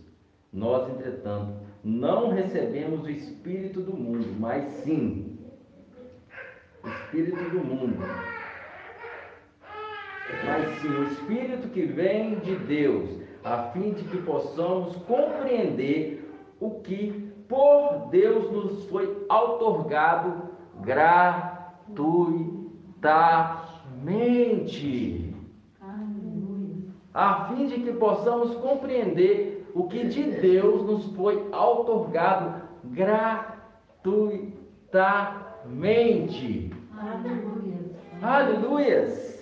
Nós, entretanto, não recebemos o Espírito do mundo, mas sim o Espírito do mundo. Mas sim o Espírito que vem de Deus, a fim de que possamos compreender o que por Deus nos foi outorgado gratuitamente Aleluia. a fim de que possamos compreender o que de Deus nos foi outorgado gratuitamente. Aleluia. Aleluias!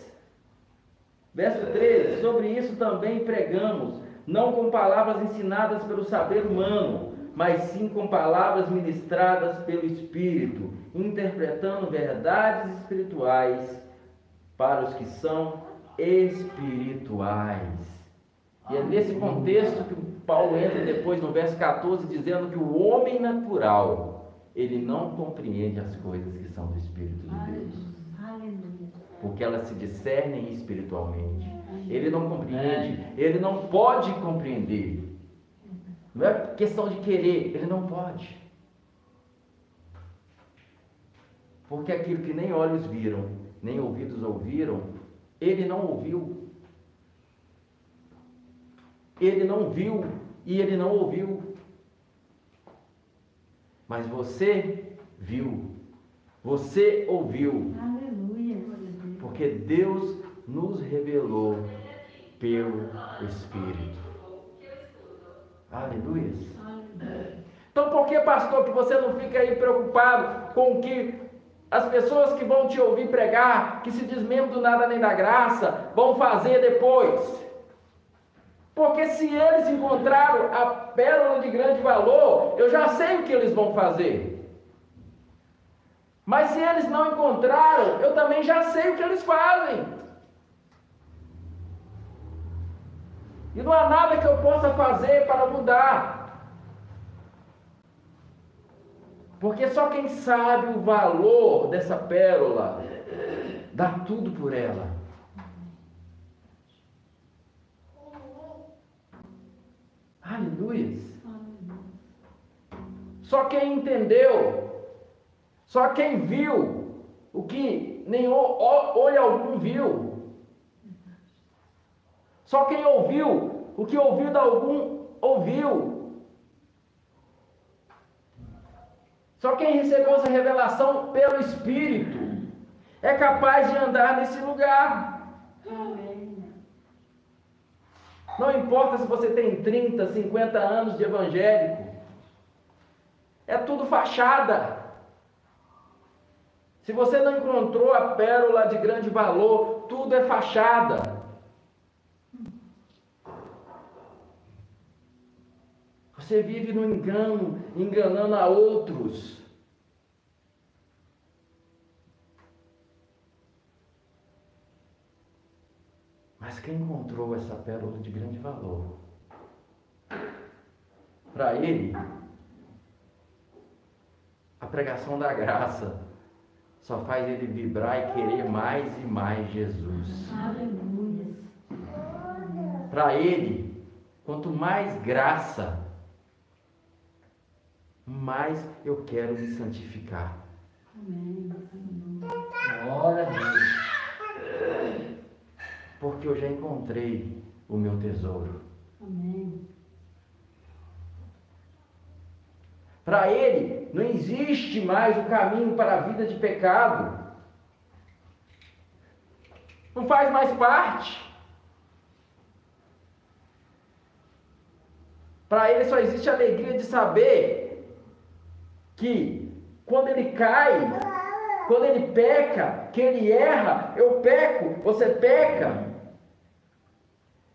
Verso 13: Sobre isso também pregamos, não com palavras ensinadas pelo saber humano, mas sim com palavras ministradas pelo Espírito, interpretando verdades espirituais para os que são espirituais. E é nesse contexto que Paulo entra depois no verso 14, dizendo que o homem natural, ele não compreende as coisas que são do Espírito de Deus porque elas se discernem espiritualmente. Ele não compreende, ele não pode compreender. Não é questão de querer, ele não pode. Porque aquilo que nem olhos viram, nem ouvidos ouviram, ele não ouviu. Ele não viu e ele não ouviu. Mas você viu, você ouviu, Aleluia. porque Deus nos revelou pelo Espírito. Aleluia. Então, por que, pastor, que você não fica aí preocupado com o que as pessoas que vão te ouvir pregar, que se desmembram do nada nem da graça, vão fazer depois? Porque se eles encontraram a pérola de grande valor, eu já sei o que eles vão fazer. Mas se eles não encontraram, eu também já sei o que eles fazem. E não há nada que eu possa fazer para mudar. Porque só quem sabe o valor dessa pérola dá tudo por ela. Aleluia. Só quem entendeu, só quem viu o que nenhum olho algum viu. Só quem ouviu o que ouvido algum ouviu. Só quem recebeu essa revelação pelo Espírito é capaz de andar nesse lugar. Não importa se você tem 30, 50 anos de evangélico. É tudo fachada. Se você não encontrou a pérola de grande valor, tudo é fachada. Você vive no engano, enganando a outros. Mas quem encontrou essa pérola de grande valor? Para ele, a pregação da graça só faz ele vibrar e querer mais e mais Jesus. Aleluia. Para ele, quanto mais graça, mais eu quero me santificar. Amém. Glória a Deus. Porque eu já encontrei o meu tesouro. Amém. Para ele, não existe mais o caminho para a vida de pecado. Não faz mais parte. Para ele só existe a alegria de saber que quando ele cai, quando ele peca, que ele erra, eu peco, você peca.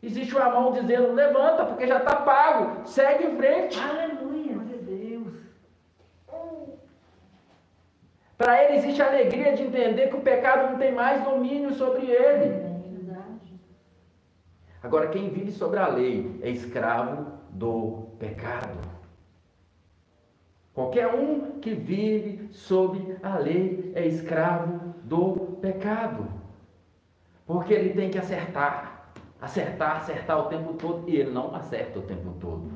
Existe uma mão dizendo: levanta, porque já está pago, segue em frente. Aleluia. Glória a Deus. Para ele existe a alegria de entender que o pecado não tem mais domínio sobre ele. É. Agora, quem vive sobre a lei é escravo do pecado. Qualquer um que vive sob a lei é escravo do pecado. Porque ele tem que acertar. Acertar, acertar o tempo todo. E ele não acerta o tempo todo.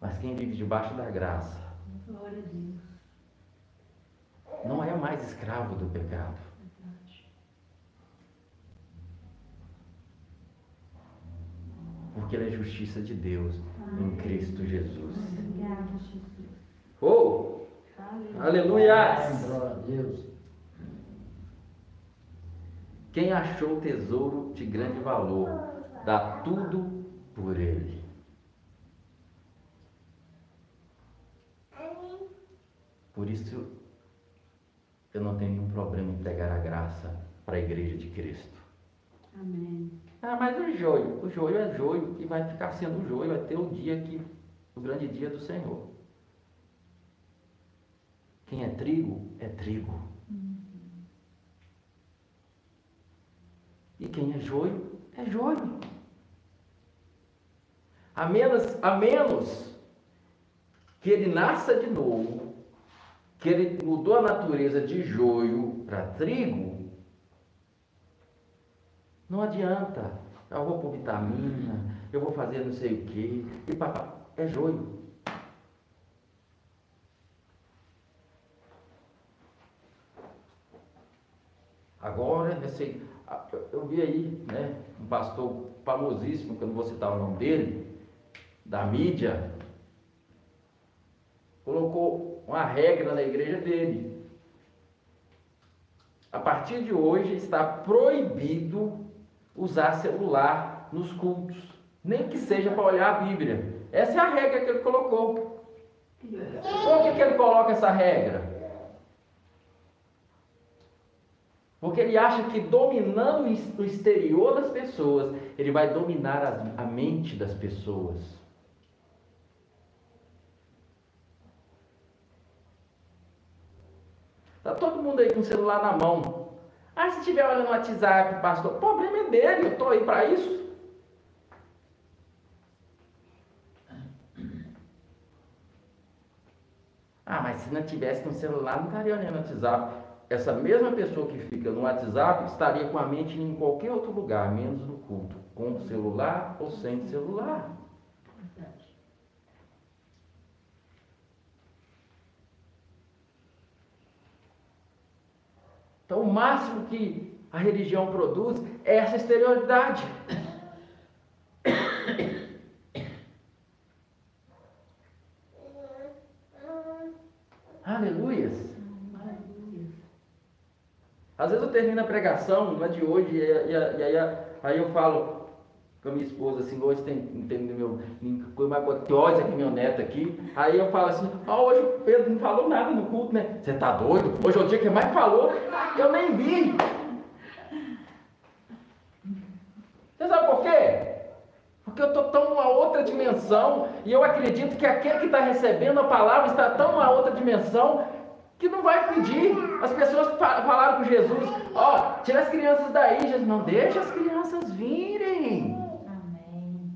Mas quem vive debaixo da graça não é mais escravo do pecado. Porque ele é justiça de Deus em Cristo Jesus. Obrigada, Jesus. Oh! Aleluia. Aleluia! Glória a Deus. Quem achou tesouro de grande valor, dá tudo por ele. Por isso, eu não tenho nenhum problema em pregar a graça para a igreja de Cristo. Amém. Ah, mas o joio, o joio é joio e vai ficar sendo joio até o dia que, o grande dia do Senhor. Quem é trigo, é trigo. E quem é joio, é joio. A menos, a menos que ele nasça de novo que ele mudou a natureza de joio para trigo, não adianta. Eu vou pôr vitamina, eu vou fazer não sei o quê, e papá, é joio. Agora, nesse, eu vi aí, né, um pastor famosíssimo, que eu não vou citar o nome dele, da mídia, colocou uma regra na igreja dele. A partir de hoje está proibido usar celular nos cultos, nem que seja para olhar a Bíblia. Essa é a regra que ele colocou. Por que, que ele coloca essa regra? Porque ele acha que dominando o exterior das pessoas, ele vai dominar a, mente das pessoas. Está todo mundo aí com o celular na mão. Ah, se estiver olhando no WhatsApp, pastor, o problema é dele, eu estou aí para isso. Ah, mas se não tivesse o celular, não estaria olhando no WhatsApp essa mesma pessoa que fica no WhatsApp estaria com a mente em qualquer outro lugar, menos no culto, com celular ou sem celular. Então, o máximo que a religião produz é essa exterioridade. Aleluias. Às vezes eu termino a pregação, não é de hoje, e, aí eu falo com a minha esposa assim, hoje tem, tem meu, coisa que meu neto aqui. Aí eu falo assim, ah, hoje o Pedro não falou nada no culto, né? Você tá doido? Hoje é o dia que mais falou, eu nem vi. Você sabe por quê? Porque eu estou tão numa outra dimensão e eu acredito que aquele que está recebendo a palavra está tão numa outra dimensão que não vai pedir. As pessoas falaram com Jesus: Ó, oh, tira as crianças daí. Jesus, não deixa as crianças virem. Amém.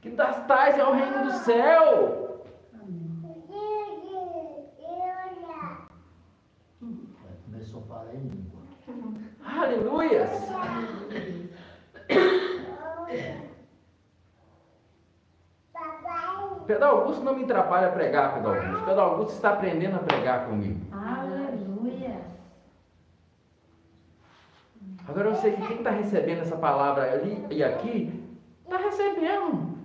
Que das tais é o reino do céu. Começou a falar em língua. Aleluias. Pedro Augusto não me atrapalha a pregar, Pedro Augusto. Pedro Augusto está aprendendo a pregar comigo. Aleluia. Agora eu sei que quem está recebendo essa palavra ali e aqui, está recebendo.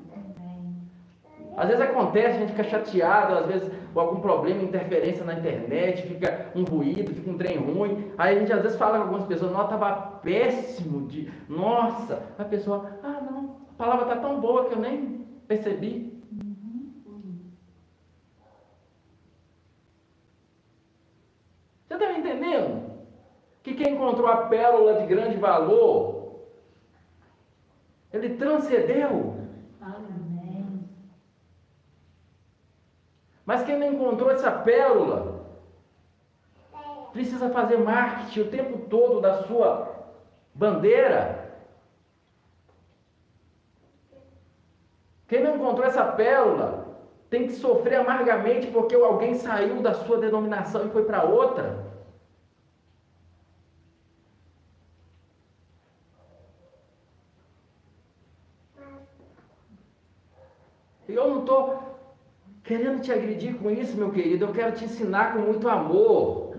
Às vezes acontece, a gente fica chateado, às vezes com algum problema, interferência na internet, fica um ruído, fica um trem ruim. Aí a gente às vezes fala com algumas pessoas, nossa, estava péssimo de. Nossa, a pessoa, ah não, a palavra está tão boa que eu nem percebi. Você está me entendendo? Que quem encontrou a pérola de grande valor, ele transcendeu. Amém. Mas quem não encontrou essa pérola, precisa fazer marketing o tempo todo da sua bandeira. Quem não encontrou essa pérola, tem que sofrer amargamente porque alguém saiu da sua denominação e foi para outra. Eu não estou querendo te agredir com isso, meu querido. Eu quero te ensinar com muito amor.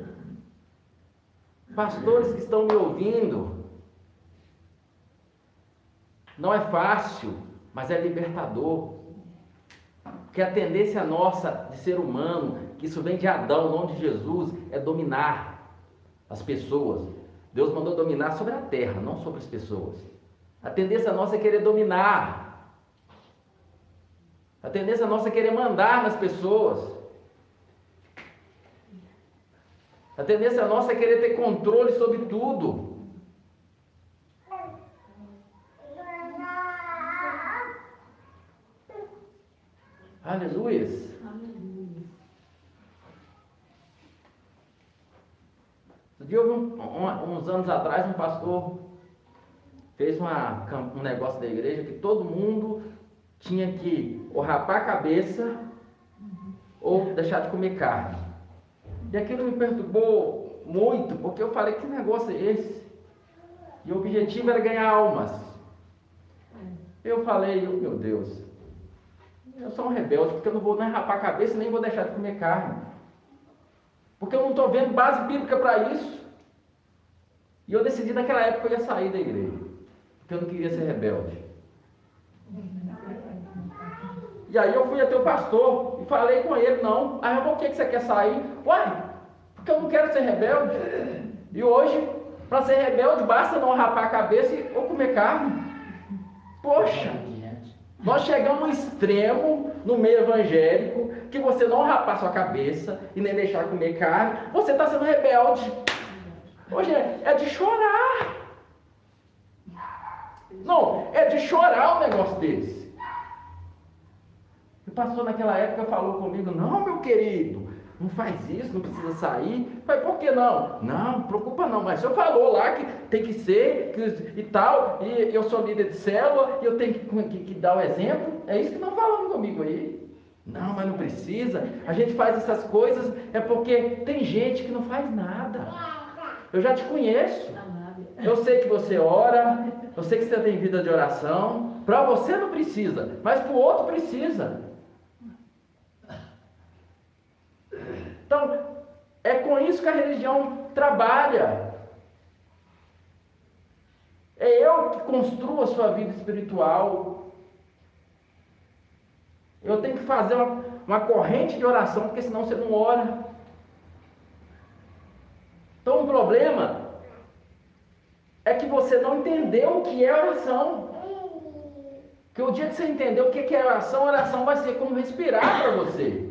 Pastores que estão me ouvindo, não é fácil, mas é libertador. Porque a tendência nossa de ser humano, que isso vem de Adão, não de Jesus, é dominar as pessoas. Deus mandou dominar sobre a terra, não sobre as pessoas. A tendência nossa é querer dominar. A tendência nossa é querer mandar nas pessoas. A tendência nossa é querer ter controle sobre tudo. Aleluia. Vi um, um, uns anos atrás um pastor fez uma, um negócio da igreja que todo mundo tinha que ou rapar a cabeça, ou deixar de comer carne. E aquilo me perturbou muito, porque eu falei, que negócio é esse? E o objetivo era ganhar almas. Eu falei, oh, meu Deus, eu sou um rebelde, porque eu não vou nem rapar a cabeça, nem vou deixar de comer carne. Porque eu não estou vendo base bíblica para isso. E eu decidi naquela época que eu ia sair da igreja. Porque eu não queria ser rebelde. E aí eu fui até o pastor e falei com ele, não. Aí eu por que, que você quer sair? Uai, porque eu não quero ser rebelde. E hoje, para ser rebelde, basta não rapar a cabeça ou comer carne. Poxa, nós chegamos no extremo no meio evangélico que você não rapar sua cabeça e nem deixar comer carne, você está sendo rebelde. Hoje é, é de chorar. Não, é de chorar um negócio desse. Pastor naquela época falou comigo, não, meu querido, não faz isso, não precisa sair. Falei, por que não? Não, preocupa não, mas o senhor falou lá que tem que ser que, e tal, e eu sou líder de célula, e eu tenho que, que, que dar o exemplo. É isso que estão falando comigo aí. Não, mas não precisa. A gente faz essas coisas é porque tem gente que não faz nada. Eu já te conheço. Eu sei que você ora, eu sei que você tem vida de oração. Para você não precisa, mas para o outro precisa. Então, é com isso que a religião trabalha. É eu que construo a sua vida espiritual. Eu tenho que fazer uma, uma corrente de oração, porque senão você não ora. Então o problema é que você não entendeu o que é oração. Que o dia que você entender o que é oração, oração vai ser como respirar para você.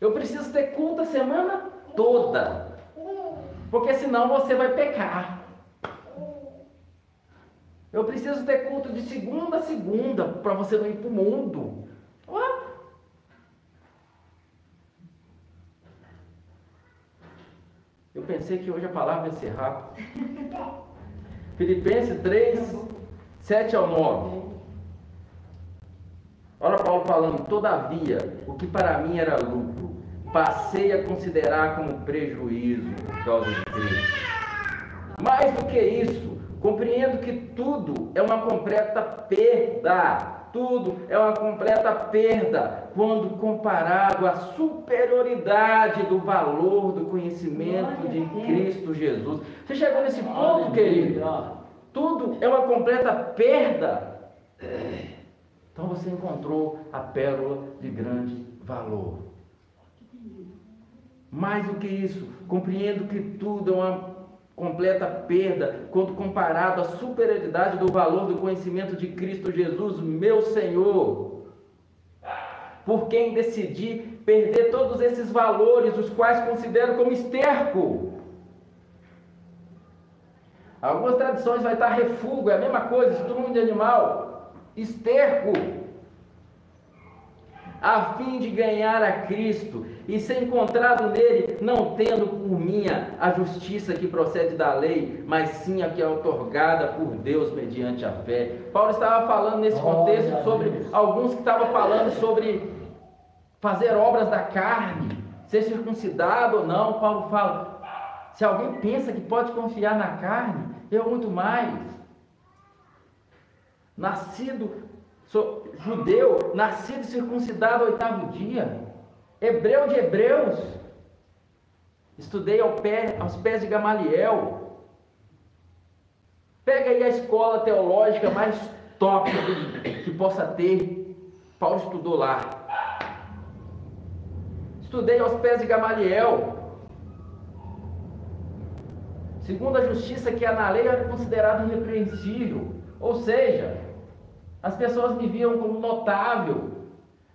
Eu preciso ter culto a semana toda. Porque senão você vai pecar. Eu preciso ter culto de segunda a segunda para você não ir para o mundo. Ué? Eu pensei que hoje a palavra ia ser rápida. Filipenses 3, 7 ao 9. Olha Paulo falando, todavia, o que para mim era lucro, passei a considerar como prejuízo por causa de Cristo. Mais do que isso, compreendo que tudo é uma completa perda. Tudo é uma completa perda quando comparado à superioridade do valor do conhecimento de Cristo Jesus. Você chegou nesse ponto, querido? Tudo é uma completa perda. Então você encontrou a pérola de grande valor. Mais do que isso, compreendo que tudo é uma completa perda quando comparado à superioridade do valor do conhecimento de Cristo Jesus, meu Senhor. Por quem decidi perder todos esses valores, os quais considero como esterco. Algumas tradições vai estar refúgio, é a mesma coisa, estrume de animal, esterco a fim de ganhar a Cristo e ser encontrado nele, não tendo por minha a justiça que procede da lei, mas sim a que é otorgada por Deus mediante a fé. Paulo estava falando nesse contexto sobre alguns que estavam falando sobre fazer obras da carne, ser circuncidado ou não. Paulo fala: se alguém pensa que pode confiar na carne, eu muito mais. Nascido Sou judeu, nascido e circuncidado ao oitavo dia, hebreu de hebreus, estudei ao pé, aos pés de Gamaliel. Pega aí a escola teológica mais top que possa ter. Paulo estudou lá. Estudei aos pés de Gamaliel. Segundo a justiça que é na lei é considerado irrepreensível. Ou seja, as pessoas me viam como notável.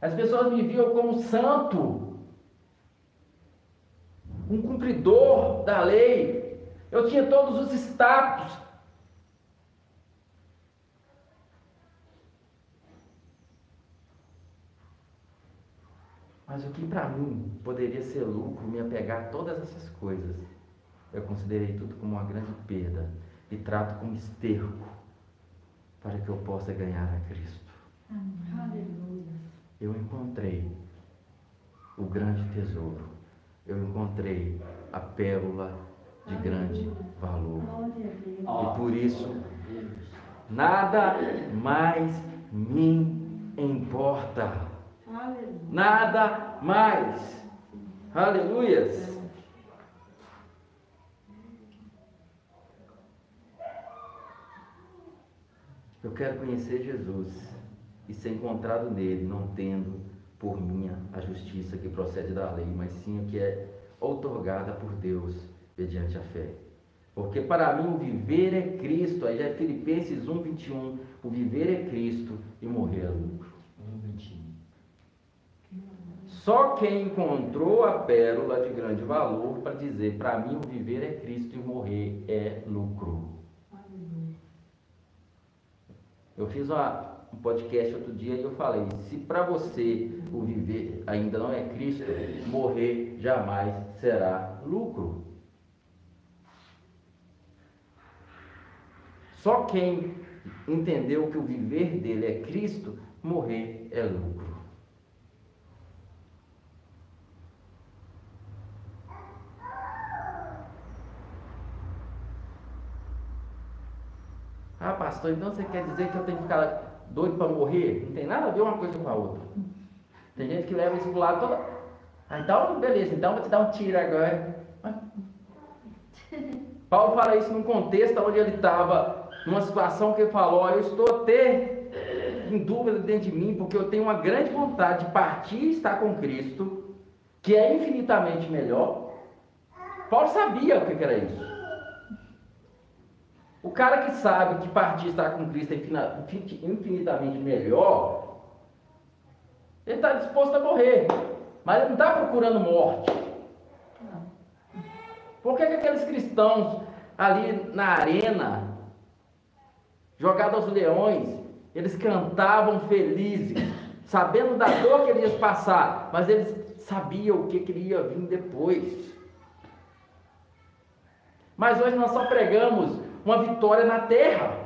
As pessoas me viam como santo. Um cumpridor da lei. Eu tinha todos os status. Mas o que para mim poderia ser lucro me apegar a todas essas coisas, eu considerei tudo como uma grande perda e trato como esterco para que eu possa ganhar a Cristo. Aleluia. Grande tesouro. Eu encontrei a pérola de grande valor. E por isso, nada mais me importa. Nada mais. Aleluias. Eu quero conhecer Jesus e ser encontrado nele, não tendo por minha a justiça que procede da lei, mas sim a que é outorgada por Deus mediante a fé. Porque para mim o viver é Cristo, aí já é Filipenses 1, 21. O viver é Cristo e morrer é lucro. 1,21. Só quem encontrou a pérola de grande valor para dizer: para mim o viver é Cristo e morrer é lucro. Eu fiz uma- um podcast outro dia e eu falei: se para você o viver ainda não é Cristo, morrer jamais será lucro. Só quem entendeu que o viver dele é Cristo, morrer é lucro. Ah, pastor, então você quer dizer que eu tenho que ficar doido para morrer? Não tem nada a ver uma coisa com a outra. Tem gente que leva isso pro lado toda. Ah, então, beleza, então vou te dar um tiro agora. Paulo fala isso num contexto onde ele estava, numa situação que ele falou: "Ó, Eu estou até em dúvida dentro de mim, porque eu tenho uma grande vontade de partir e estar com Cristo, que é infinitamente melhor. Paulo sabia o que era isso. O cara que sabe que partir estar com Cristo é infinitamente melhor, ele está disposto a morrer, mas ele não está procurando morte. Por que, que aqueles cristãos ali na arena, jogados aos leões, eles cantavam felizes, sabendo da dor que eles iam passar, mas eles sabiam o que, que ia vir depois. Mas hoje nós só pregamos uma vitória na terra.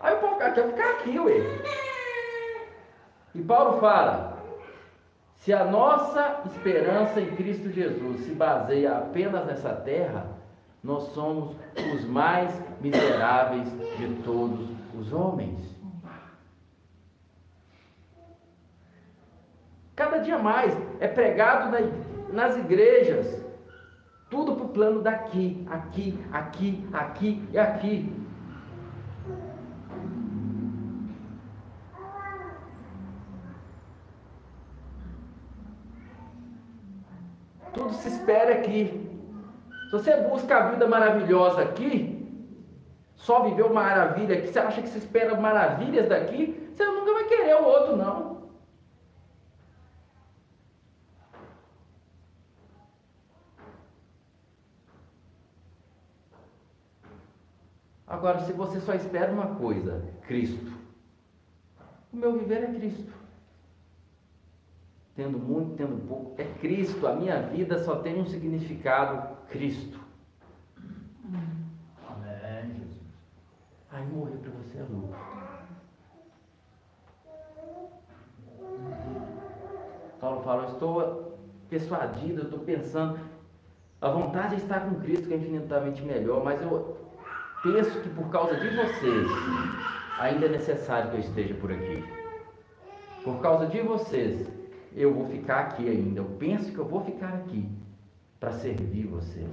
Aí o povo quer ficar aqui, ué. E Paulo fala: se a nossa esperança em Cristo Jesus se baseia apenas nessa terra, nós somos os mais miseráveis de todos os homens. Cada dia mais é pregado na- nas igrejas, tudo para o plano daqui, aqui, aqui, aqui e aqui. Tudo se espera aqui. Se você busca a vida maravilhosa aqui, só viveu maravilha aqui, você acha que se espera maravilhas daqui, você nunca vai querer o outro, não. Agora, se você só espera uma coisa, Cristo, o meu viver é Cristo. Tendo muito, tendo pouco, é Cristo. A minha vida só tem um significado: Cristo. Amém, Jesus. Aí morrer para você é lucro. Paulo fala: Eu estou persuadido, eu estou pensando. A vontade é estar com Cristo, que é infinitamente melhor, mas eu penso que por causa de vocês, ainda é necessário que eu esteja por aqui. Por causa de vocês, eu vou ficar aqui ainda. Eu penso que eu vou ficar aqui para servir vocês.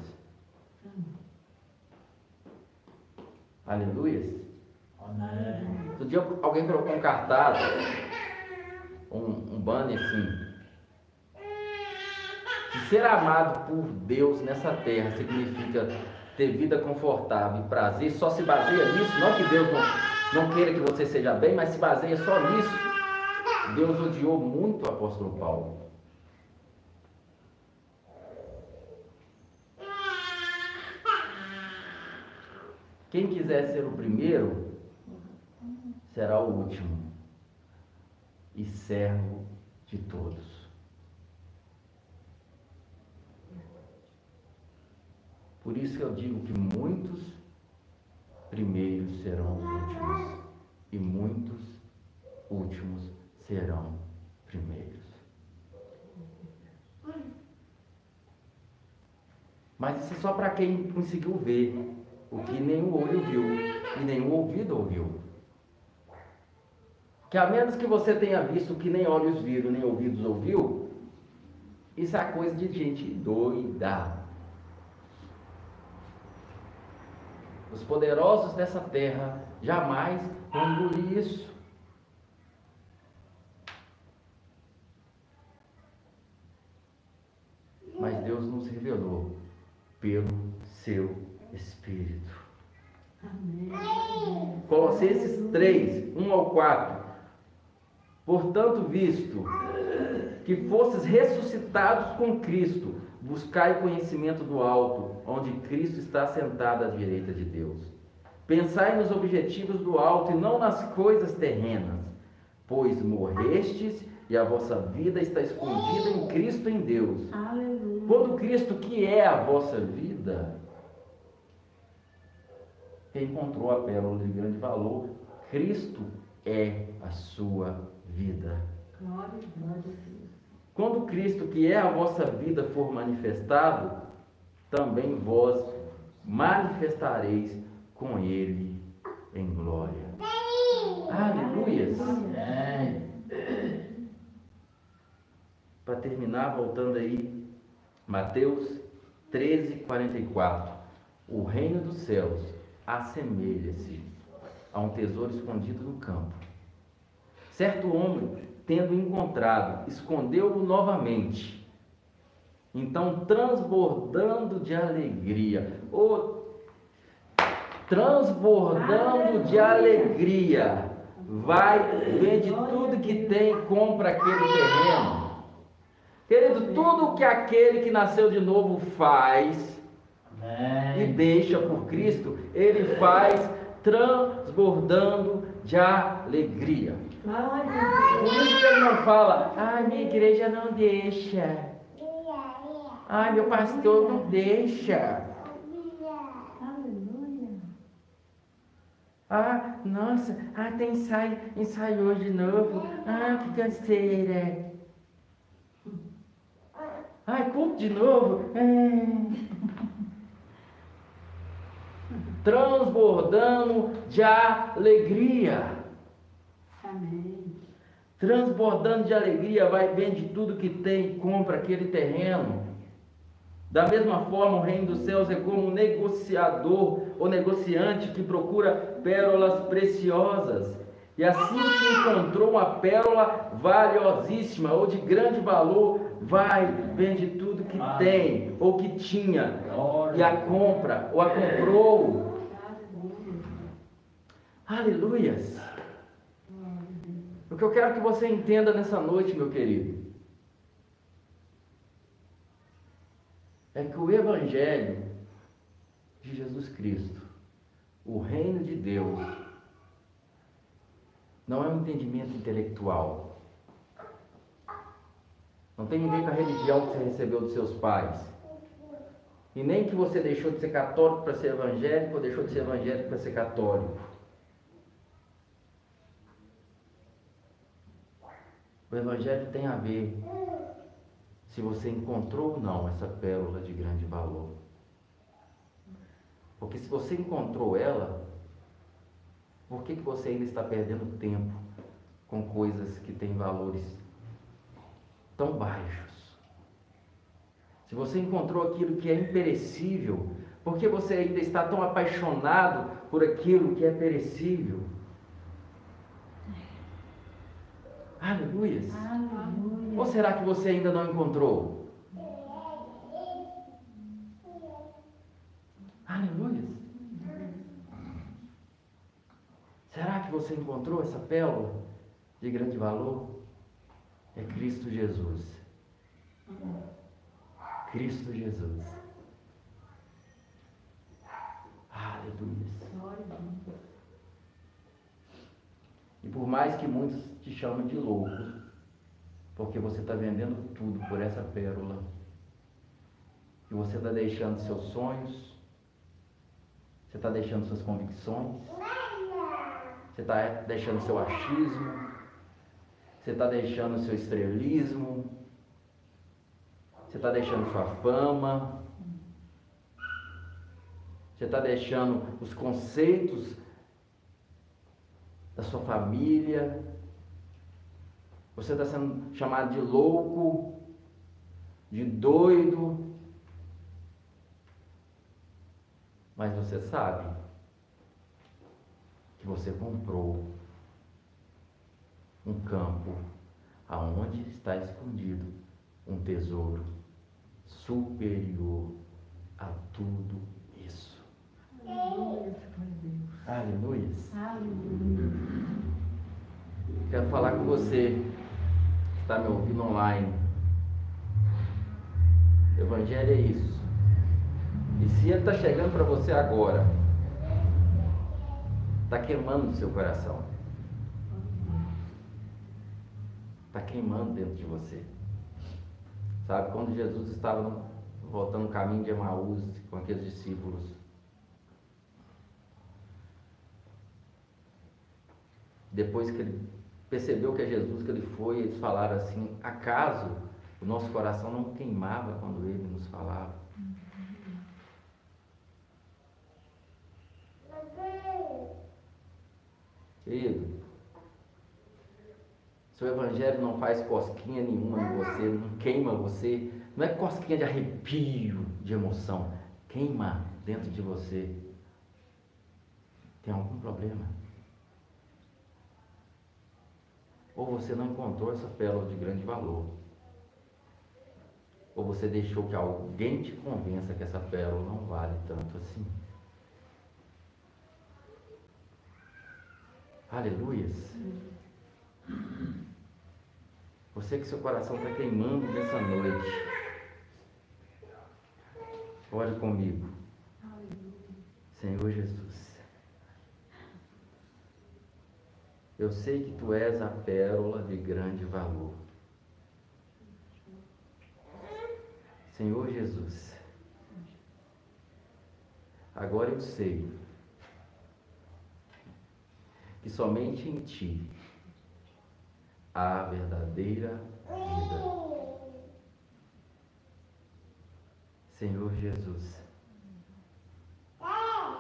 Aleluias. Amém. Outro dia alguém colocou um cartaz, um, um banner assim. Que ser amado por Deus nessa terra significa ter vida confortável e prazer, só se baseia nisso, não que Deus não, não queira que você seja bem, mas se baseia só nisso. Deus odiou muito o apóstolo Paulo. Quem quiser ser o primeiro, será o último e servo de todos. Por isso que eu digo que muitos primeiros serão os últimos e muitos últimos serão primeiros. Mas isso é só para quem conseguiu ver o que o olho viu e o ouvido ouviu. Que a menos que você tenha visto o que nem olhos viram, nem ouvidos ouviu, isso é coisa de gente doida. Os poderosos dessa terra jamais vão engolir isso. Mas Deus nos revelou pelo seu Espírito. Amém. Colossenses 3, 1 ao 4. Portanto, visto que fostes ressuscitados com Cristo, buscai o conhecimento do alto, onde Cristo está sentado à direita de Deus. Pensai nos objetivos do alto e não nas coisas terrenas, pois morrestes e a vossa vida está escondida em Cristo em Deus. Aleluia. Quando Cristo, que é a vossa vida, encontrou a pérola de grande valor, Cristo é a sua vida. Glória a Deus. Quando Cristo, que é a vossa vida, for manifestado, também vós manifestareis com Ele em glória. Aleluias! Para terminar, voltando aí, Mateus 13, 44. O reino dos céus assemelha-se a um tesouro escondido no campo. Certo homem, tendo encontrado, escondeu-o novamente. Então, transbordando de alegria, ou transbordando de alegria, vai, vende tudo que tem compra aquele terreno. Querido, tudo que aquele que nasceu de novo faz e deixa por Cristo, ele faz transbordando de alegria. Glória a Por isso que ele não fala, ai, minha igreja não deixa. Ai, meu pastor não deixa. Ah, nossa, ah, tem ensaio, ensaio hoje de novo. Ah, que canseira. Ai, culto de novo. É. Transbordando de alegria. Amém. Transbordando de alegria, vai, vende tudo que tem, compra aquele terreno. Da mesma forma, o reino dos céus é como um negociador ou negociante que procura pérolas preciosas. E assim que encontrou uma pérola valiosíssima ou de grande valor, vai, vende tudo que tem ou que tinha e a compra ou a comprou. Aleluia. Aleluias! O que eu quero que você entenda nessa noite, meu querido, é que o Evangelho de Jesus Cristo, o reino de Deus, não é um entendimento intelectual. Não tem ver com a religião que você recebeu dos seus pais. E nem que você deixou de ser católico para ser evangélico ou deixou de ser evangélico para ser católico. O Evangelho tem a ver se você encontrou ou não essa pérola de grande valor. Porque se você encontrou ela, por que, que você ainda está perdendo tempo com coisas que têm valores tão baixos? Se você encontrou aquilo que é imperecível, por que você ainda está tão apaixonado por aquilo que é perecível? Aleluias! Aleluia. Ou será que você ainda não encontrou? Aleluia! Será que você encontrou essa pérola de grande valor? É Cristo Jesus. Cristo Jesus. Aleluia! E por mais que muitos te chamem de louco, porque você está vendendo tudo por essa pérola, e você está deixando seus sonhos, você está deixando suas convicções, você está deixando seu achismo, Você está deixando seu estrelismo? Você está deixando sua fama? Você está deixando os conceitos da sua família? Você está sendo chamado de louco, de doido? Mas você sabe que você comprou um campo aonde está escondido um tesouro superior a tudo isso. Aleluia. Aleluia. Quero falar com você está me ouvindo online. Evangelho é isso. E se ele está chegando para você agora, está queimando o seu coração. Está queimando dentro de você. Sabe, quando Jesus estava voltando o caminho de Emaús com aqueles discípulos, depois que ele percebeu que é Jesus que ele foi, eles falaram assim: acaso o nosso coração não queimava quando ele nos falava? Querido, seu evangelho não faz cosquinha nenhuma em você, não queima você, não é cosquinha de arrepio, de emoção, queima dentro de você. Tem algum problema? Ou você não encontrou essa pérola de grande valor? Ou você deixou que alguém te convença que essa pérola não vale tanto assim? Aleluias. Você que seu coração está queimando nessa noite. Ore comigo. Senhor Jesus. Eu sei que tu és a pérola de grande valor. Senhor Jesus. Agora eu sei que somente em Ti há a verdadeira vida. Senhor Jesus,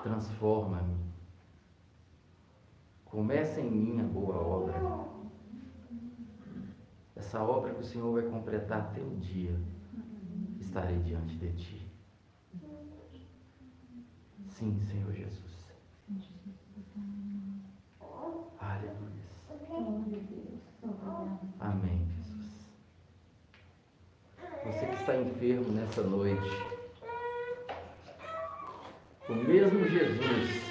transforma-me. Começa em mim a boa obra. Essa obra que o Senhor vai completar até o dia, estarei diante de Ti. Sim, Senhor Jesus. Aleluia. Amém, Jesus. Você que está enfermo nessa noite, o mesmo Jesus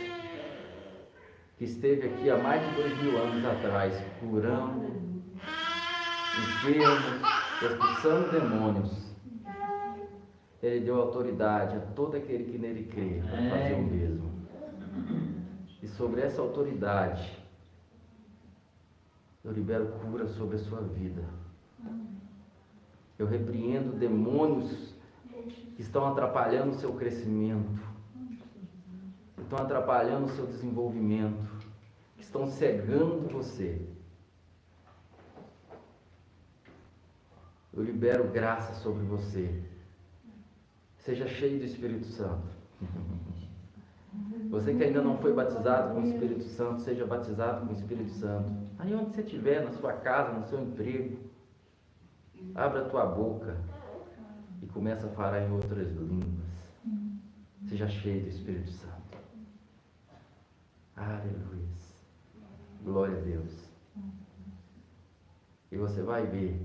que esteve aqui há mais de dois mil anos atrás, curando enfermos, expulsando demônios, ele deu autoridade a todo aquele que nele crê para fazer o mesmo. E sobre essa autoridade, eu libero cura sobre a sua vida. Eu repreendo demônios que estão atrapalhando o seu crescimento, estão atrapalhando o seu desenvolvimento, que estão cegando você. Eu libero graça sobre você. Seja cheio do Espírito Santo. Você que ainda não foi batizado com o Espírito Santo, seja batizado com o Espírito Santo. Aí onde você estiver, na sua casa, no seu emprego, abra a tua boca e começa a falar em outras línguas. Seja cheio do Espírito Santo. Aleluia. Glória a Deus. E você vai ver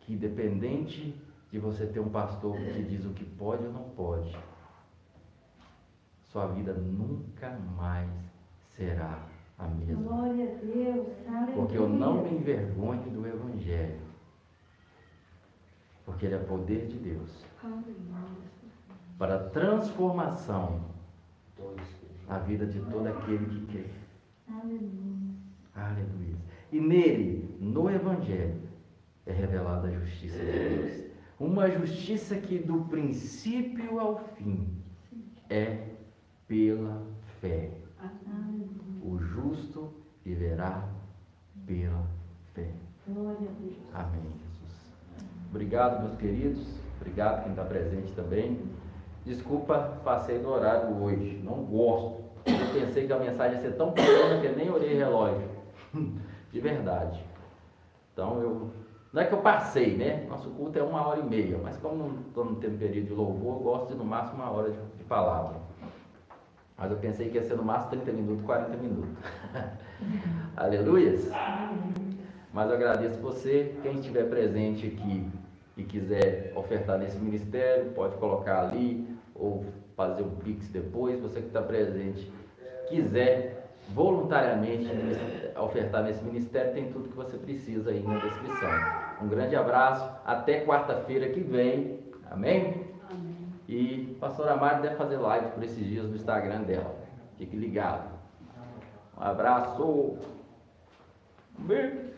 que independente de você ter um pastor que diz o que pode ou não pode, sua vida nunca mais será a mesma. Glória a Deus. Aleluia. Porque eu não me envergonho do Evangelho. Porque ele é poder de Deus para a transformação na vida de todo aquele que crê. Aleluia. Aleluia. E nele, no Evangelho, é revelada a justiça de Deus. Uma justiça que do princípio ao fim é pela fé. O justo viverá pela fé. Glória a Deus. Amém, Jesus. Obrigado, meus queridos. Obrigado quem está presente também. Desculpa, passei do horário hoje. Não gosto. Eu pensei que a mensagem ia ser tão pequena que nem olhei relógio. De verdade. Então eu. Não é que eu passei, né? Nosso culto é uma hora e meia, mas como não estamos tendo período de louvor, eu gosto de no máximo uma hora de, de palavra. Mas eu pensei que ia ser no máximo 30 minutos, 40 minutos. Aleluias! Mas eu agradeço você, quem estiver presente aqui e quiser ofertar nesse ministério, pode colocar ali ou fazer um pix depois. Você que está presente, quiser voluntariamente ofertar nesse ministério, tem tudo que você precisa aí na descrição. Um grande abraço, até quarta-feira que vem. Amém? Amém. E a pastora Mari deve fazer live por esses dias no Instagram dela. Fique ligado. Um abraço. Beijo.